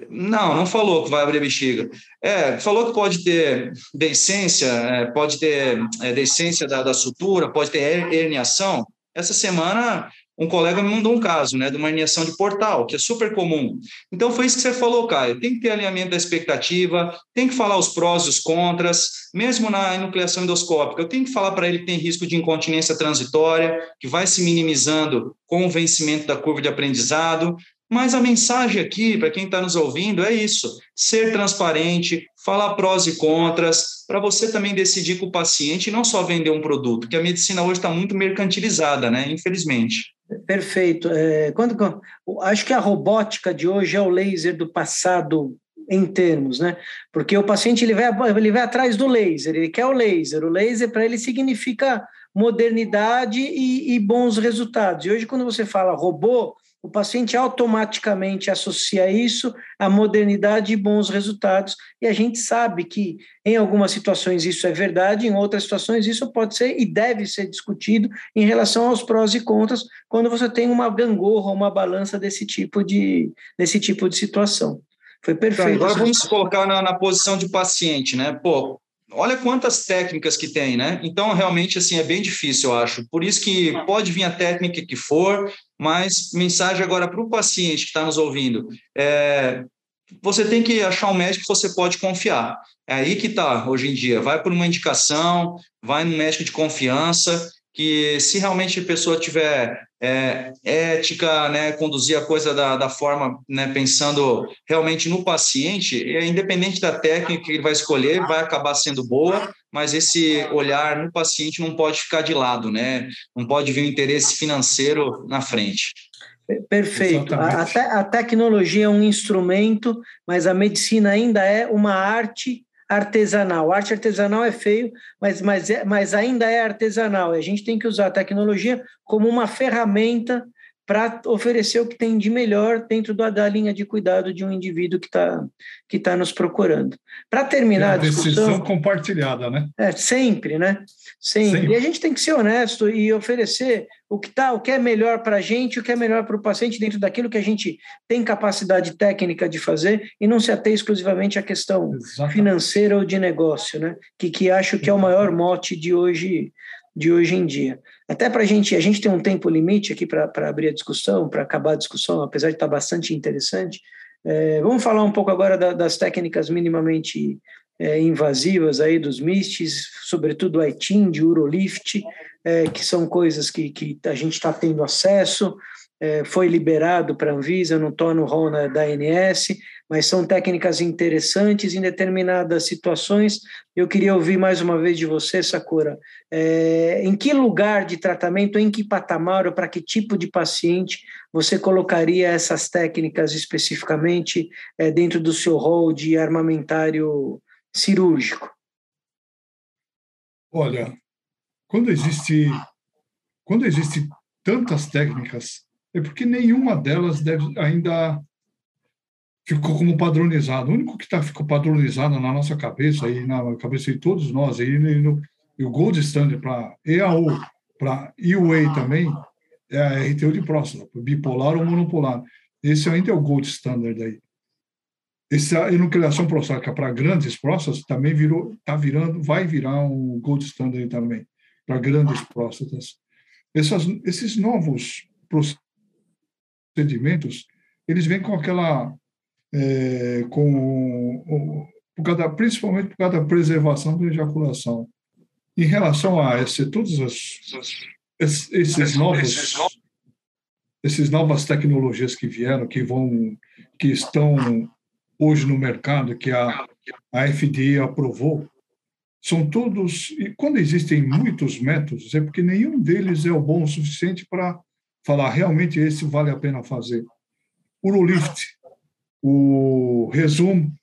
[SPEAKER 3] Não, não falou que vai abrir a bexiga. É, falou que pode ter deiscência, é, pode ter é, deiscência da, da sutura, pode ter herniação. Essa semana um colega me mandou um caso, né, de uma herniação de portal, que é super comum. Então, foi isso que você falou, Caio. Tem que ter alinhamento da expectativa, tem que falar os prós e os contras, mesmo na enucleação endoscópica. Eu tenho que falar para ele que tem risco de incontinência transitória, que vai se minimizando com o vencimento da curva de aprendizado. Mas a mensagem aqui, para quem está nos ouvindo, é isso: ser transparente, falar prós e contras, para você também decidir com o paciente e não só vender um produto, que a medicina hoje está muito mercantilizada, né? Infelizmente.
[SPEAKER 1] Perfeito. É, quando, acho que a robótica de hoje é o laser do passado em termos, né? Porque o paciente ele vai, ele vai atrás do laser, ele quer o laser. O laser para ele significa modernidade e, e bons resultados. E hoje, quando você fala robô, o paciente automaticamente associa isso à modernidade e bons resultados, e a gente sabe que em algumas situações isso é verdade, em outras situações isso pode ser e deve ser discutido em relação aos prós e contras quando você tem uma gangorra, uma balança desse tipo de, desse tipo de situação. Foi perfeito.
[SPEAKER 3] Então, agora vamos colocar na, na posição de paciente, né? Pô, olha quantas técnicas que tem, né? Então, realmente, assim, é bem difícil, eu acho. Por isso que pode vir a técnica que for, mas mensagem agora para o paciente que está nos ouvindo. É, você tem que achar um médico que você pode confiar. É aí que está hoje em dia. Vai por uma indicação, vai no médico de confiança, que se realmente a pessoa tiver é, ética, né, conduzir a coisa da, da forma, né, pensando realmente no paciente, é, independente da técnica que ele vai escolher, vai acabar sendo boa, mas esse olhar no paciente não pode ficar de lado, né? Não pode vir o interesse financeiro na frente.
[SPEAKER 1] Perfeito. A, a, tecnologia é um instrumento, mas a medicina ainda é uma arte artesanal. arte artesanal é feio, mas, mas, é, mas ainda é artesanal. E a gente tem que usar a tecnologia como uma ferramenta para oferecer o que tem de melhor dentro da, da linha de cuidado de um indivíduo que está que tá nos procurando. Para terminar é a
[SPEAKER 2] discussão... decisão compartilhada, né?
[SPEAKER 1] É, sempre, né? Sempre. sempre. E a gente tem que ser honesto e oferecer o que, tá, o que é melhor para a gente, o que é melhor para o paciente dentro daquilo que a gente tem capacidade técnica de fazer e não se ater exclusivamente à questão Exatamente. financeira ou de negócio, né? Que, que acho que é o maior mote de hoje de hoje em dia. Até para a gente, a gente tem um tempo limite aqui para abrir a discussão, para acabar a discussão, apesar de estar tá bastante interessante. É, vamos falar um pouco agora da, das técnicas minimamente é, invasivas aí dos MISTs, sobretudo o ITIN, de Urolift, é, que são coisas que, que a gente está tendo acesso, é, foi liberado para a Anvisa, não estou no rol da ANS, mas são técnicas interessantes em determinadas situações. Eu queria ouvir mais uma vez de você, Sakura. É, em que lugar de tratamento, em que patamar ou para que tipo de paciente você colocaria essas técnicas especificamente é, dentro do seu rol de armamentário cirúrgico?
[SPEAKER 2] Olha, quando existe quando existe tantas técnicas, é porque nenhuma delas deve ainda ficou como padronizado. O único que tá, ficou padronizado na nossa cabeça e na cabeça de todos nós, e, no, e o gold standard para EAO, para EUA também, é a RTU de próstata, bipolar ou monopolar. Esse ainda é o gold standard aí. Essa enucleação prostática para grandes próstatas também virou, está virando, vai virar um gold standard também para grandes próstatas. Essas, esses novos procedimentos, eles vêm com aquela é, com, por causa, principalmente por causa da preservação da ejaculação. Em relação a esse, todos as, esses novos essas novas tecnologias que vieram, que vão, que estão hoje no mercado, que a, a FDA aprovou, são todos. E quando existem muitos métodos, é porque nenhum deles é o bom o suficiente para falar realmente esse vale a pena fazer. O Urolift, o Resume,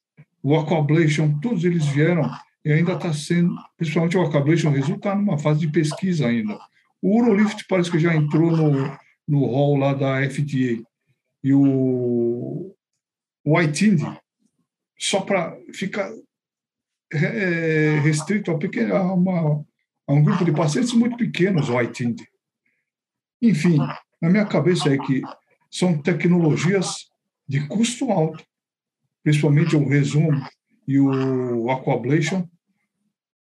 [SPEAKER 2] o Aquablation, todos eles vieram e ainda está sendo, principalmente o Aquablation Resume, está numa fase de pesquisa ainda. O Urolift parece que já entrou no, no hall lá da FDA. E o, o iTind, só para ficar é, restrito a, pequeno, a, uma, a, um grupo de pacientes muito pequenos, o iTind. Enfim, na minha cabeça é que são tecnologias de custo alto, principalmente o Resume e o Aquablation.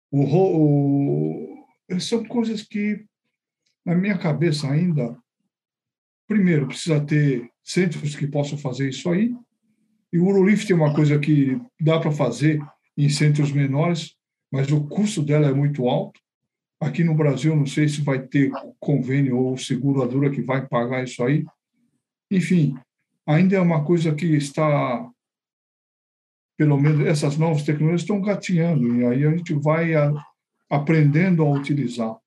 [SPEAKER 2] O, o, são coisas que, na minha cabeça ainda, primeiro, precisa ter centros que possam fazer isso aí, e o Urolift é uma coisa que dá para fazer em centros menores, mas o custo dela é muito alto. Aqui no Brasil, não sei se vai ter convênio ou seguradora que vai pagar isso aí. Enfim, ainda é uma coisa que está, pelo menos essas novas tecnologias estão gatinhando, e aí a gente vai a, aprendendo a utilizar.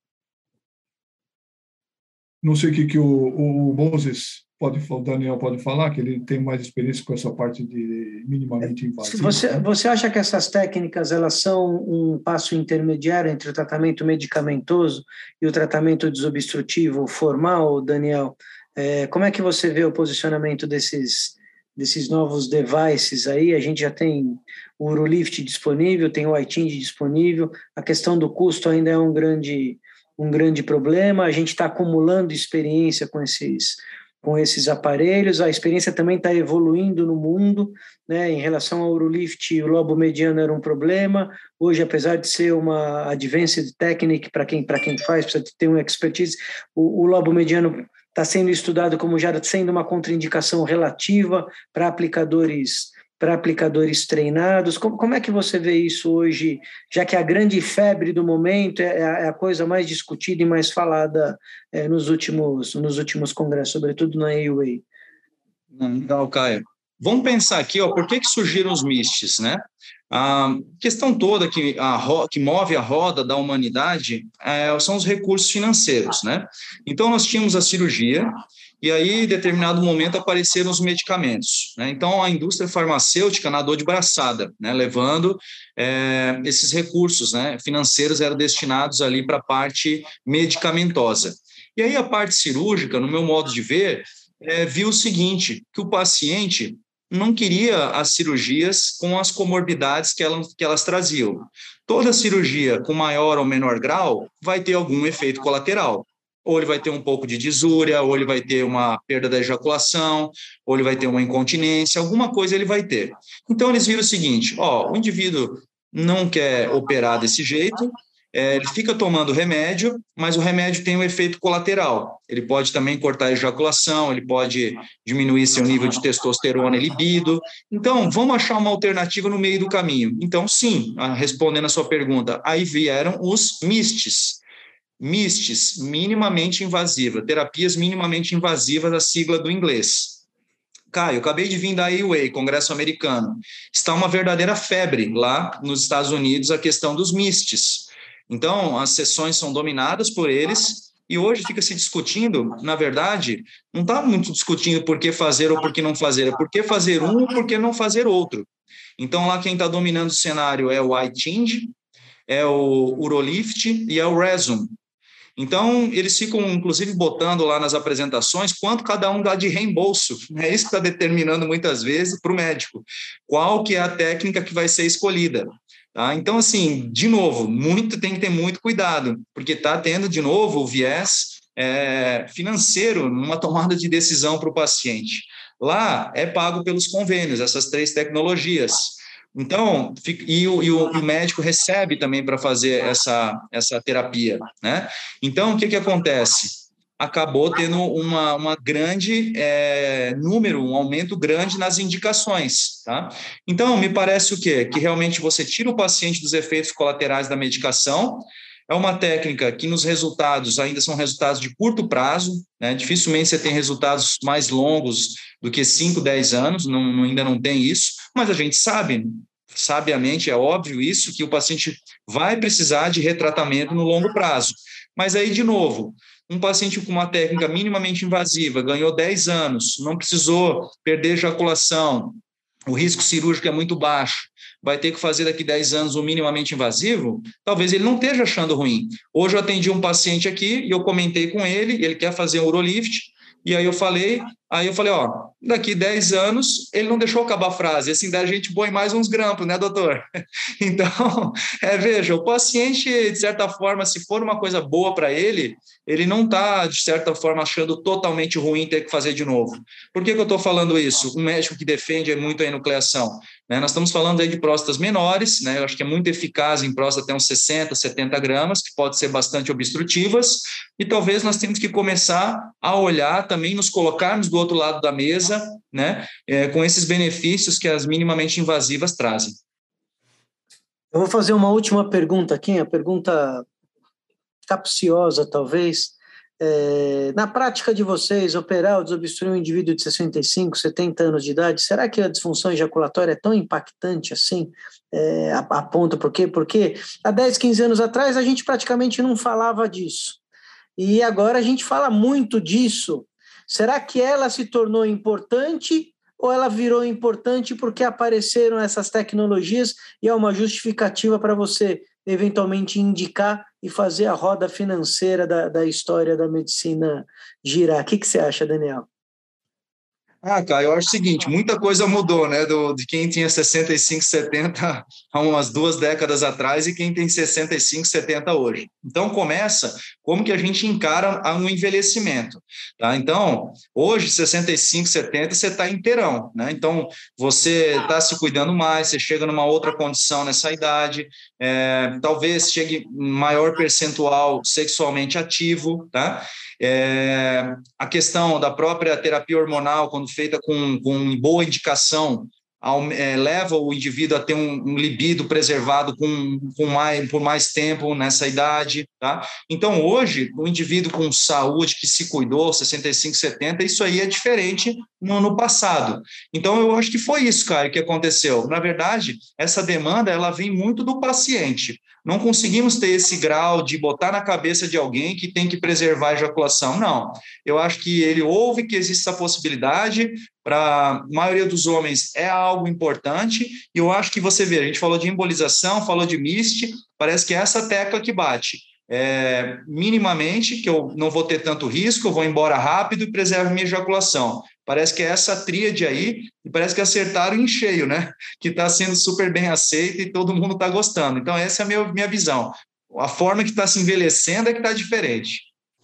[SPEAKER 2] Não sei o que, que o, o Moses pode, o Daniel pode falar, que ele tem mais experiência com essa parte de minimamente invasiva.
[SPEAKER 1] Você, você acha que essas técnicas elas são um passo intermediário entre o tratamento medicamentoso e o tratamento desobstrutivo formal, Daniel? É, como é que você vê o posicionamento desses, desses novos devices aí? A gente já tem o Urolift disponível, tem o iTind disponível, a questão do custo ainda é um grande um grande problema. A gente está acumulando experiência com esses com esses aparelhos. A experiência também está evoluindo no mundo, né? Em relação ao Urolift, o lobo mediano era um problema. Hoje, apesar de ser uma advanced technique para quem para quem faz, precisa ter uma expertise, o, o lobo mediano está sendo estudado como já sendo uma contraindicação relativa para aplicadores para aplicadores treinados? Como, como, é que você vê isso hoje, já que a grande febre do momento é, é a coisa mais discutida e mais falada é, nos, últimos, nos últimos congressos, sobretudo na AUA?
[SPEAKER 3] Legal, Caio. Vamos pensar aqui, ó, por que, que surgiram os MISTs, né? A questão toda que, a, que move a roda da humanidade é, são os recursos financeiros, né? Então, nós tínhamos a cirurgia, e aí, em determinado momento, apareceram os medicamentos. Né? Então, a indústria farmacêutica nadou de braçada, né? levando é, esses recursos né? financeiros eram destinados ali para a parte medicamentosa. E aí, a parte cirúrgica, no meu modo de ver, é, viu o seguinte, que o paciente não queria as cirurgias com as comorbidades que que elas traziam. Toda cirurgia com maior ou menor grau vai ter algum efeito colateral ou ele vai ter um pouco de disúria, ou ele vai ter uma perda da ejaculação, ou ele vai ter uma incontinência, alguma coisa ele vai ter. Então, eles viram o seguinte: ó, o indivíduo não quer operar desse jeito, é, ele fica tomando remédio, mas o remédio tem um efeito colateral. Ele pode também cortar a ejaculação, ele pode diminuir seu nível de testosterona e libido. Então, vamos achar uma alternativa no meio do caminho. Então, sim, respondendo a sua pergunta, aí vieram os MISTs, MISTs, minimamente invasiva, terapias minimamente invasivas, a sigla do inglês. Caio, acabei de vir da AUA, Congresso Americano. Está uma verdadeira febre lá nos Estados Unidos a questão dos MISTs. Então, as sessões são dominadas por eles e hoje fica se discutindo, na verdade, não está muito discutindo por que fazer ou por que não fazer, é por que fazer um ou por que não fazer outro. Então, lá quem está dominando o cenário é o iChange, é o Urolift e é o Resum. Então, eles ficam, inclusive, botando lá nas apresentações quanto cada um dá de reembolso. É isso que está determinando muitas vezes para o médico. Qual que é a técnica que vai ser escolhida. Tá? Então, assim, de novo, muito tem que ter muito cuidado, porque está tendo, de novo, o viés é, financeiro numa tomada de decisão para o paciente. Lá é pago pelos convênios, essas três tecnologias. Então, e o, e o médico recebe também para fazer essa, essa terapia, né? Então, o que, que acontece? Acabou tendo uma, uma grande é, número, um aumento grande nas indicações, tá? Então, me parece o quê? Que realmente você tira o paciente dos efeitos colaterais da medicação, é uma técnica que nos resultados ainda são resultados de curto prazo, né? dificilmente você tem resultados mais longos do que 5, 10 anos, não, ainda não tem isso, mas a gente sabe, sabiamente, é óbvio isso, que o paciente vai precisar de retratamento no longo prazo. Mas aí, de novo, um paciente com uma técnica minimamente invasiva, ganhou 10 anos, não precisou perder ejaculação, o risco cirúrgico é muito baixo, vai ter que fazer daqui 10 anos o minimamente invasivo, talvez ele não esteja achando ruim. Hoje eu atendi um paciente aqui e eu comentei com ele, ele quer fazer um Urolift, e aí eu falei, aí eu falei, ó, daqui 10 anos, ele não deixou acabar a frase, assim, da gente põe mais uns grampos, né, doutor? Então, é, veja, o paciente, de certa forma, se for uma coisa boa para ele, ele não está, de certa forma, achando totalmente ruim ter que fazer de novo. Por que, que eu estou falando isso? Um médico que defende muito a enucleação. Né? Nós estamos falando aí de próstatas menores, né? eu acho que é muito eficaz em próstata até uns 60, 70 gramas, que pode ser bastante obstrutivas, e talvez nós temos que começar a olhar também, nos colocarmos do outro lado da mesa, né? É, com esses benefícios que as minimamente invasivas trazem.
[SPEAKER 1] Eu vou fazer uma última pergunta aqui, a pergunta capciosa, talvez. É, na prática de vocês, operar ou desobstruir um indivíduo de 65, 70 anos de idade, será que a disfunção ejaculatória é tão impactante assim? É, a, a ponto, por quê? Porque há 10, 15 anos atrás a gente praticamente não falava disso. E agora a gente fala muito disso. Será que ela se tornou importante ou ela virou importante porque apareceram essas tecnologias e é uma justificativa para você eventualmente indicar e fazer a roda financeira da, da história da medicina girar. O que, que você acha, Daniel?
[SPEAKER 3] Ah, cara, eu acho o seguinte, muita coisa mudou, né, do, de quem tinha 65, 70 há umas duas décadas atrás e quem tem 65, 70 hoje. Então, começa como que a gente encara um envelhecimento, tá? Então, hoje, 65, 70, você está inteirão, né? Então, você está se cuidando mais, você chega numa outra condição nessa idade, é, talvez chegue maior percentual sexualmente ativo, tá? É, a questão da própria terapia hormonal, quando feita com, com boa indicação, é, leva o indivíduo a ter um, um libido preservado com, com mais, por mais tempo nessa idade. Tá? Então, hoje, o indivíduo com saúde, que se cuidou, 65, 70, isso aí é diferente no, no passado. Então, eu acho que foi isso, cara, que aconteceu. Na verdade, essa demanda ela vem muito do paciente. Não conseguimos ter esse grau de botar na cabeça de alguém que tem que preservar a ejaculação. Não. Eu acho que ele ouve que existe essa possibilidade, para a maioria dos homens é algo importante, e eu acho que você vê, a gente falou de embolização, falou de MIST, parece que é essa tecla que bate. É, minimamente, que eu não vou ter tanto risco, eu vou embora rápido e preservo minha ejaculação. Parece que é essa tríade aí, e parece que acertaram em cheio, né? Que está sendo super bem aceita e todo mundo está gostando. Então, essa é a minha, minha visão. A forma que está se envelhecendo é que está diferente.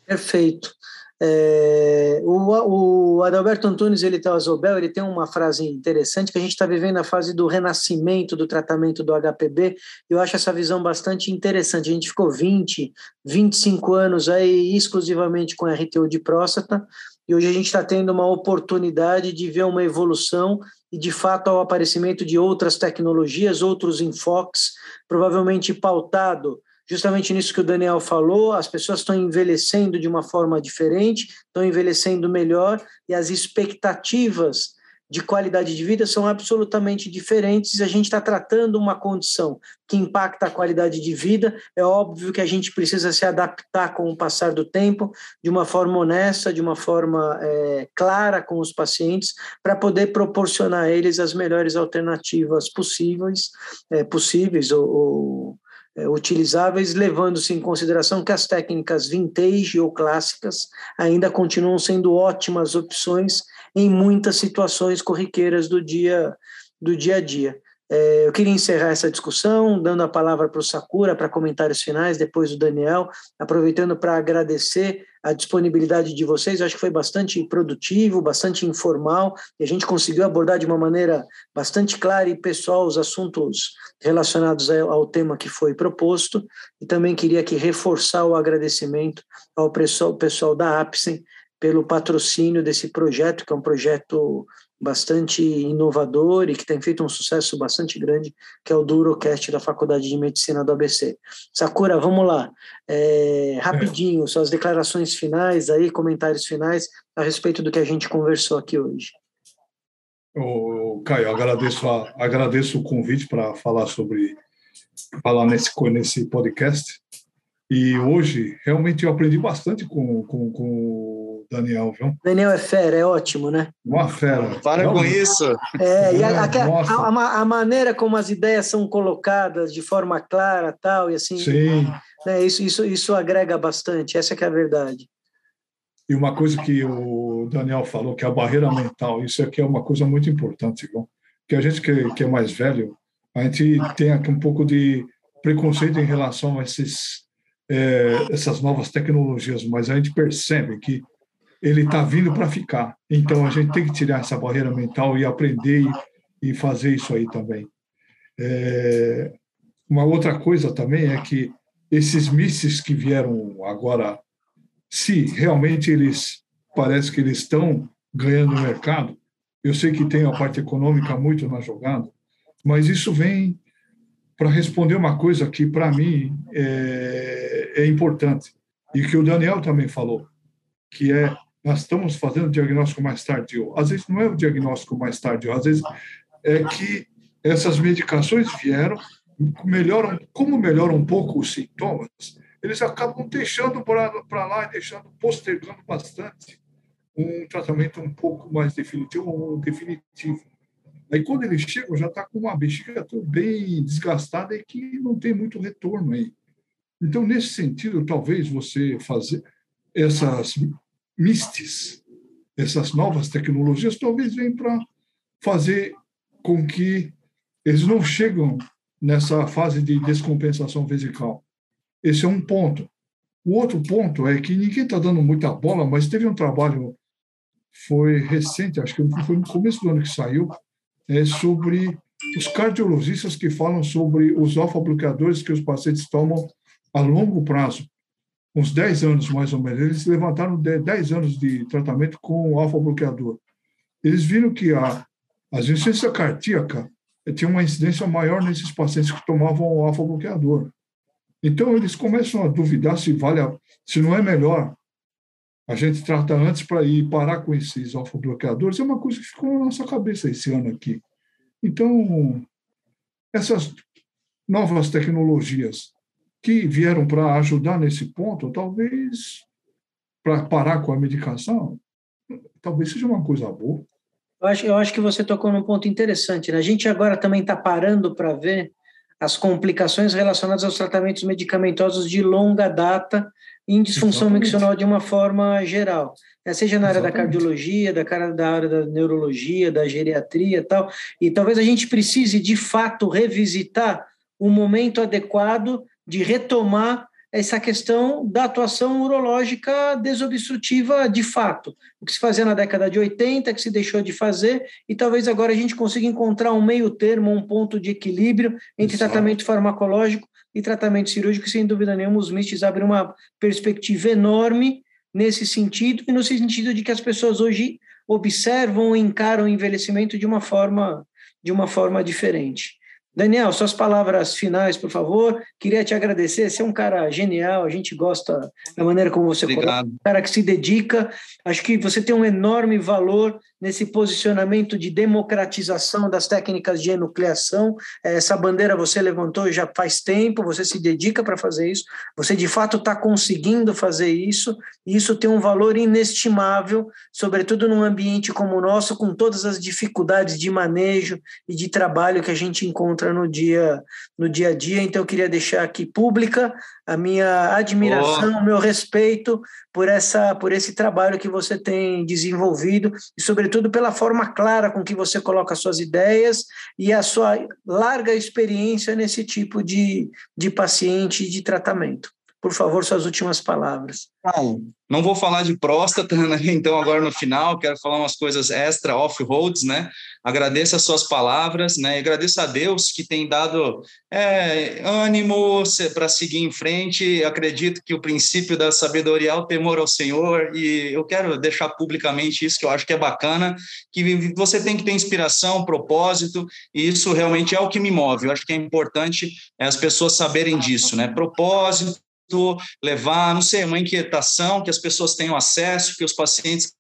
[SPEAKER 1] Perfeito. É, o, o, Adalberto Antunes, ele tem o Azobel, ele tem uma frase interessante que a gente está vivendo a fase do renascimento do tratamento do HPB. Eu acho essa visão bastante interessante. A gente ficou 20, 25 anos aí exclusivamente com RTU de próstata e hoje a gente está tendo uma oportunidade de ver uma evolução e, de fato, ao aparecimento de outras tecnologias, outros enfoques, provavelmente pautado justamente nisso que o Daniel falou, as pessoas estão envelhecendo de uma forma diferente, estão envelhecendo melhor e as expectativas de qualidade de vida são absolutamente diferentes. A gente está tratando uma condição que impacta a qualidade de vida. É óbvio que a gente precisa se adaptar com o passar do tempo, de uma forma honesta, de uma forma é, clara com os pacientes, para poder proporcionar a eles as melhores alternativas possíveis, é, possíveis ou, ou é, utilizáveis, levando-se em consideração que as técnicas vintage ou clássicas ainda continuam sendo ótimas opções em muitas situações corriqueiras do dia, do dia a dia. É, eu queria encerrar essa discussão dando a palavra para o Sakura para comentários finais, depois o Daniel, aproveitando para agradecer a disponibilidade de vocês. Eu acho que foi bastante produtivo, bastante informal, e a gente conseguiu abordar de uma maneira bastante clara e pessoal os assuntos relacionados ao tema que foi proposto. E também queria aqui reforçar o agradecimento ao pessoal, pessoal da APSEM pelo patrocínio desse projeto, que é um projeto bastante inovador e que tem feito um sucesso bastante grande, que é o Durocast da Faculdade de Medicina do ABC. Sakura, vamos lá. É, rapidinho, suas declarações finais aí, comentários finais a respeito do que a gente conversou aqui hoje.
[SPEAKER 2] O Caio, agradeço, a, agradeço o convite para falar sobre falar nesse nesse podcast. E hoje realmente eu aprendi bastante com, com, com Daniel, viu?
[SPEAKER 1] Daniel é fera, é ótimo, né?
[SPEAKER 2] Uma fera.
[SPEAKER 3] Para com isso.
[SPEAKER 1] É, e a, a, a, a, maneira como as ideias são colocadas de forma clara, tal e assim.
[SPEAKER 2] Sim.
[SPEAKER 1] Né, isso, isso, isso agrega bastante. Essa é, é a verdade.
[SPEAKER 2] E uma coisa que o Daniel falou, que é a barreira mental, isso aqui é uma coisa muito importante, viu? Que a gente que, que é mais velho, a gente tem aqui um pouco de preconceito em relação a esses, é, essas novas tecnologias, mas a gente percebe que ele está vindo para ficar. Então a gente tem que tirar essa barreira mental e aprender e, e fazer isso aí também. É, uma outra coisa também é que esses mísseis que vieram agora se realmente eles parece que eles estão ganhando no mercado. Eu sei que tem a parte econômica muito na jogada, mas isso vem para responder uma coisa que para mim é, é, importante e que o Daniel também falou, que é nós estamos fazendo diagnóstico mais tardio. Às vezes não é o diagnóstico mais tardio, às vezes é que essas medicações vieram, melhoram, como melhoram um pouco os sintomas, eles acabam deixando para lá e deixando, postergando bastante um tratamento um pouco mais definitivo ou definitivo. Aí, quando eles chegam, já está com uma bexiga bem desgastada e que não tem muito retorno aí. Então, nesse sentido, talvez você fazer essas mistes, essas novas tecnologias, talvez venham para fazer com que eles não chegam nessa fase de descompensação vesical. Esse é um ponto. O outro ponto é que ninguém está dando muita bola, mas teve um trabalho, foi recente, acho que foi no começo do ano que saiu, é sobre os cardiologistas que falam sobre os alfa-bloqueadores que os pacientes tomam a longo prazo. Uns 10 anos, mais ou menos. Eles levantaram 10 anos de tratamento com alfa-bloqueador. Eles viram que a, a insuficiência cardíaca tinha uma incidência maior nesses pacientes que tomavam alfa-bloqueador. Então, eles começam a duvidar se vale, a, se não é melhor a gente trata antes para ir parar com esses alfa-bloqueadores. É uma coisa que ficou na nossa cabeça esse ano aqui. Então, essas novas tecnologias que vieram para ajudar nesse ponto, talvez para parar com a medicação, talvez seja uma coisa boa.
[SPEAKER 1] Eu acho, eu acho que você tocou num ponto interessante. Né? A gente agora também está parando para ver as complicações relacionadas aos tratamentos medicamentosos de longa data em disfunção miccional de uma forma geral, né? seja na área Exatamente. da cardiologia, da, da área da neurologia, da geriatria e tal, e talvez a gente precise de fato revisitar o momento adequado de retomar essa questão da atuação urológica desobstrutiva de fato. O que se fazia na década de 80, que se deixou de fazer, e talvez agora a gente consiga encontrar um meio termo, um ponto de equilíbrio entre tratamento farmacológico e tratamento cirúrgico, sem dúvida nenhuma, os MISTs abrem uma perspectiva enorme nesse sentido, e no sentido de que as pessoas hoje observam e encaram o envelhecimento de uma forma, de uma forma diferente. Daniel, suas palavras finais, por favor. Queria te agradecer. Você é um cara genial, a gente gosta da maneira como você
[SPEAKER 3] Obrigado. coloca,
[SPEAKER 1] um cara que se dedica. Acho que você tem um enorme valor nesse posicionamento de democratização das técnicas de enucleação. Essa bandeira você levantou já faz tempo, você se dedica para fazer isso, você de fato está conseguindo fazer isso, e isso tem um valor inestimável, sobretudo num ambiente como o nosso, com todas as dificuldades de manejo e de trabalho que a gente encontra no dia, no dia a dia. Então, eu queria deixar aqui pública a minha admiração, oh. o meu respeito por essa por esse trabalho que você tem desenvolvido e sobretudo pela forma clara com que você coloca suas ideias e a sua larga experiência nesse tipo de, de paciente e de tratamento. Por favor, suas últimas palavras.
[SPEAKER 3] Não vou falar de próstata, né? então agora no final quero falar umas coisas extra off-roads, né? Agradeço as suas palavras, né? E agradeço a Deus que tem dado é, ânimo para seguir em frente. Acredito que o princípio da sabedoria é o temor ao Senhor e eu quero deixar publicamente isso que eu acho que é bacana, que você tem que ter inspiração, propósito e isso realmente é o que me move. Eu acho que é importante é, as pessoas saberem disso, né? Propósito levar, não sei, uma inquietação, que as pessoas tenham acesso, que os pacientes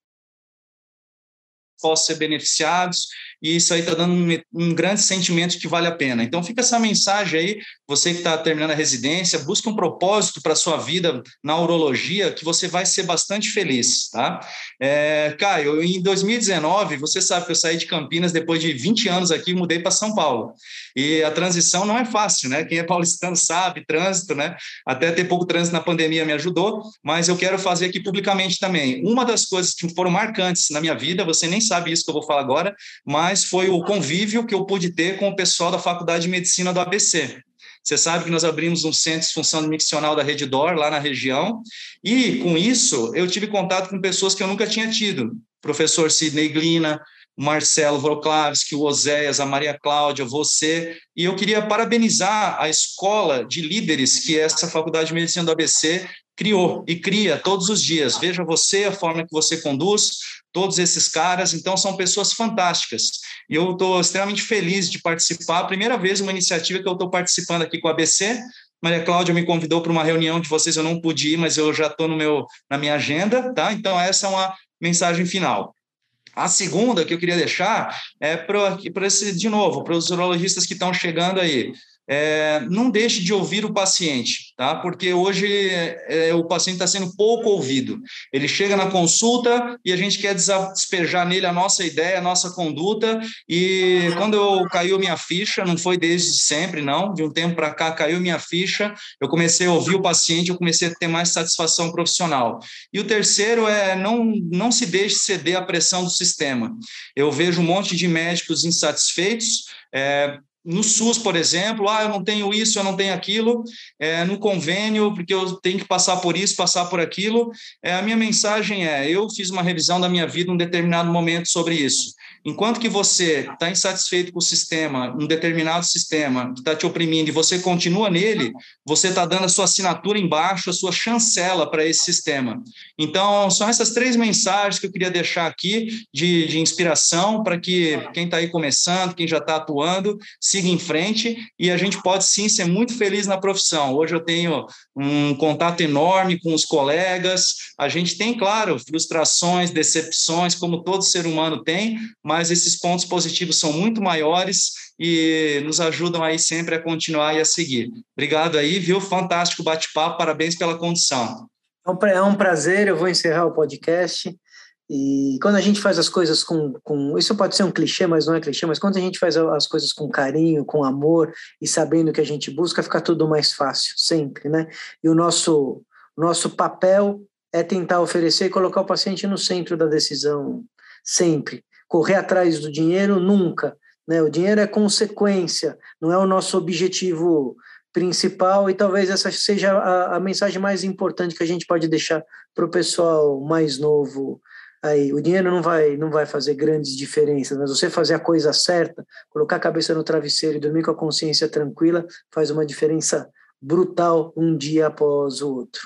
[SPEAKER 3] possam ser beneficiados. E isso aí está dando um, um, grande sentimento que vale a pena. Então fica essa mensagem aí, você que está terminando a residência, busque um propósito para a sua vida na urologia, que você vai ser bastante feliz, tá? É, Caio, em 2019, você sabe que eu saí de Campinas depois de 20 anos aqui, mudei para São Paulo. E a transição não é fácil, né? Quem é paulistano sabe, trânsito, né? Até ter pouco trânsito na pandemia me ajudou, mas eu quero fazer aqui publicamente também. Uma das coisas que foram marcantes na minha vida, você nem sabe isso que eu vou falar agora, mas foi o convívio que eu pude ter com o pessoal da Faculdade de Medicina do ABC. Você sabe que nós abrimos um centro de função miccional da Rede Dor, lá na região, e com isso eu tive contato com pessoas que eu nunca tinha tido. Professor Sidney Glina, o Marcelo Vroklavski, o Oséias, a Maria Cláudia, você. E eu queria parabenizar a escola de líderes que essa Faculdade de Medicina do ABC criou e cria todos os dias. Veja você, a forma que você conduz, todos esses caras, então são pessoas fantásticas. E eu estou extremamente feliz de participar. Primeira vez uma iniciativa que eu estou participando aqui com a ABC. Maria Cláudia me convidou para uma reunião de vocês, eu não pude ir, mas eu já estou na minha agenda, tá? Então essa é uma mensagem final. A segunda que eu queria deixar é para esse de novo, para os urologistas que estão chegando aí é, não deixe de ouvir o paciente, tá? Porque hoje é, o paciente está sendo pouco ouvido. Ele chega na consulta e a gente quer despejar nele a nossa ideia, a nossa conduta. E quando eu caiu minha ficha, não foi desde sempre, não. De um tempo para cá caiu minha ficha. Eu comecei a ouvir o paciente, eu comecei a ter mais satisfação profissional. E o terceiro é não não se deixe ceder à pressão do sistema. Eu vejo um monte de médicos insatisfeitos. É, no SUS, por exemplo, ah, eu não tenho isso, eu não tenho aquilo, é, no convênio, porque eu tenho que passar por isso, passar por aquilo. É, a minha mensagem é: eu fiz uma revisão da minha vida em um determinado momento sobre isso. Enquanto que você está insatisfeito com o sistema, um determinado sistema que está te oprimindo, e você continua nele, você está dando a sua assinatura embaixo, a sua chancela para esse sistema. Então, são essas três mensagens que eu queria deixar aqui de, de inspiração para que quem está aí começando, quem já está atuando, siga em frente e a gente pode sim ser muito feliz na profissão. Hoje eu tenho um contato enorme com os colegas, a gente tem, claro, frustrações, decepções, como todo ser humano tem, mas esses pontos positivos são muito maiores e nos ajudam aí sempre a continuar e a seguir. Obrigado aí, viu? Fantástico bate-papo, parabéns pela condição.
[SPEAKER 1] É um prazer, eu vou encerrar o podcast. E quando a gente faz as coisas com, com. Isso pode ser um clichê, mas não é clichê, mas quando a gente faz as coisas com carinho, com amor e sabendo o que a gente busca, fica tudo mais fácil, sempre, né? E o nosso, nosso papel é tentar oferecer e colocar o paciente no centro da decisão, sempre correr atrás do dinheiro nunca. Né? O dinheiro é consequência, não é o nosso objetivo principal e talvez essa seja a, a mensagem mais importante que a gente pode deixar para o pessoal mais novo aí o dinheiro não vai não vai fazer grandes diferenças mas você fazer a coisa certa colocar a cabeça no travesseiro e dormir com a consciência tranquila faz uma diferença brutal um dia após o outro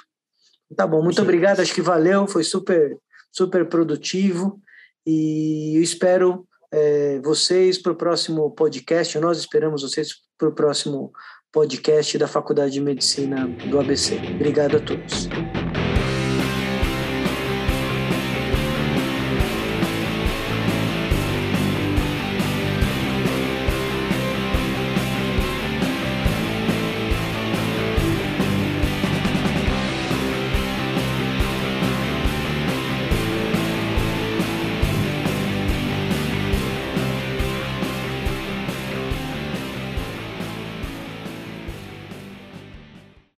[SPEAKER 1] tá bom muito Sim. obrigado acho que valeu foi super super produtivo e espero é, vocês para o próximo podcast. Nós esperamos vocês para o próximo podcast da Faculdade de Medicina do ABC. Obrigado a todos.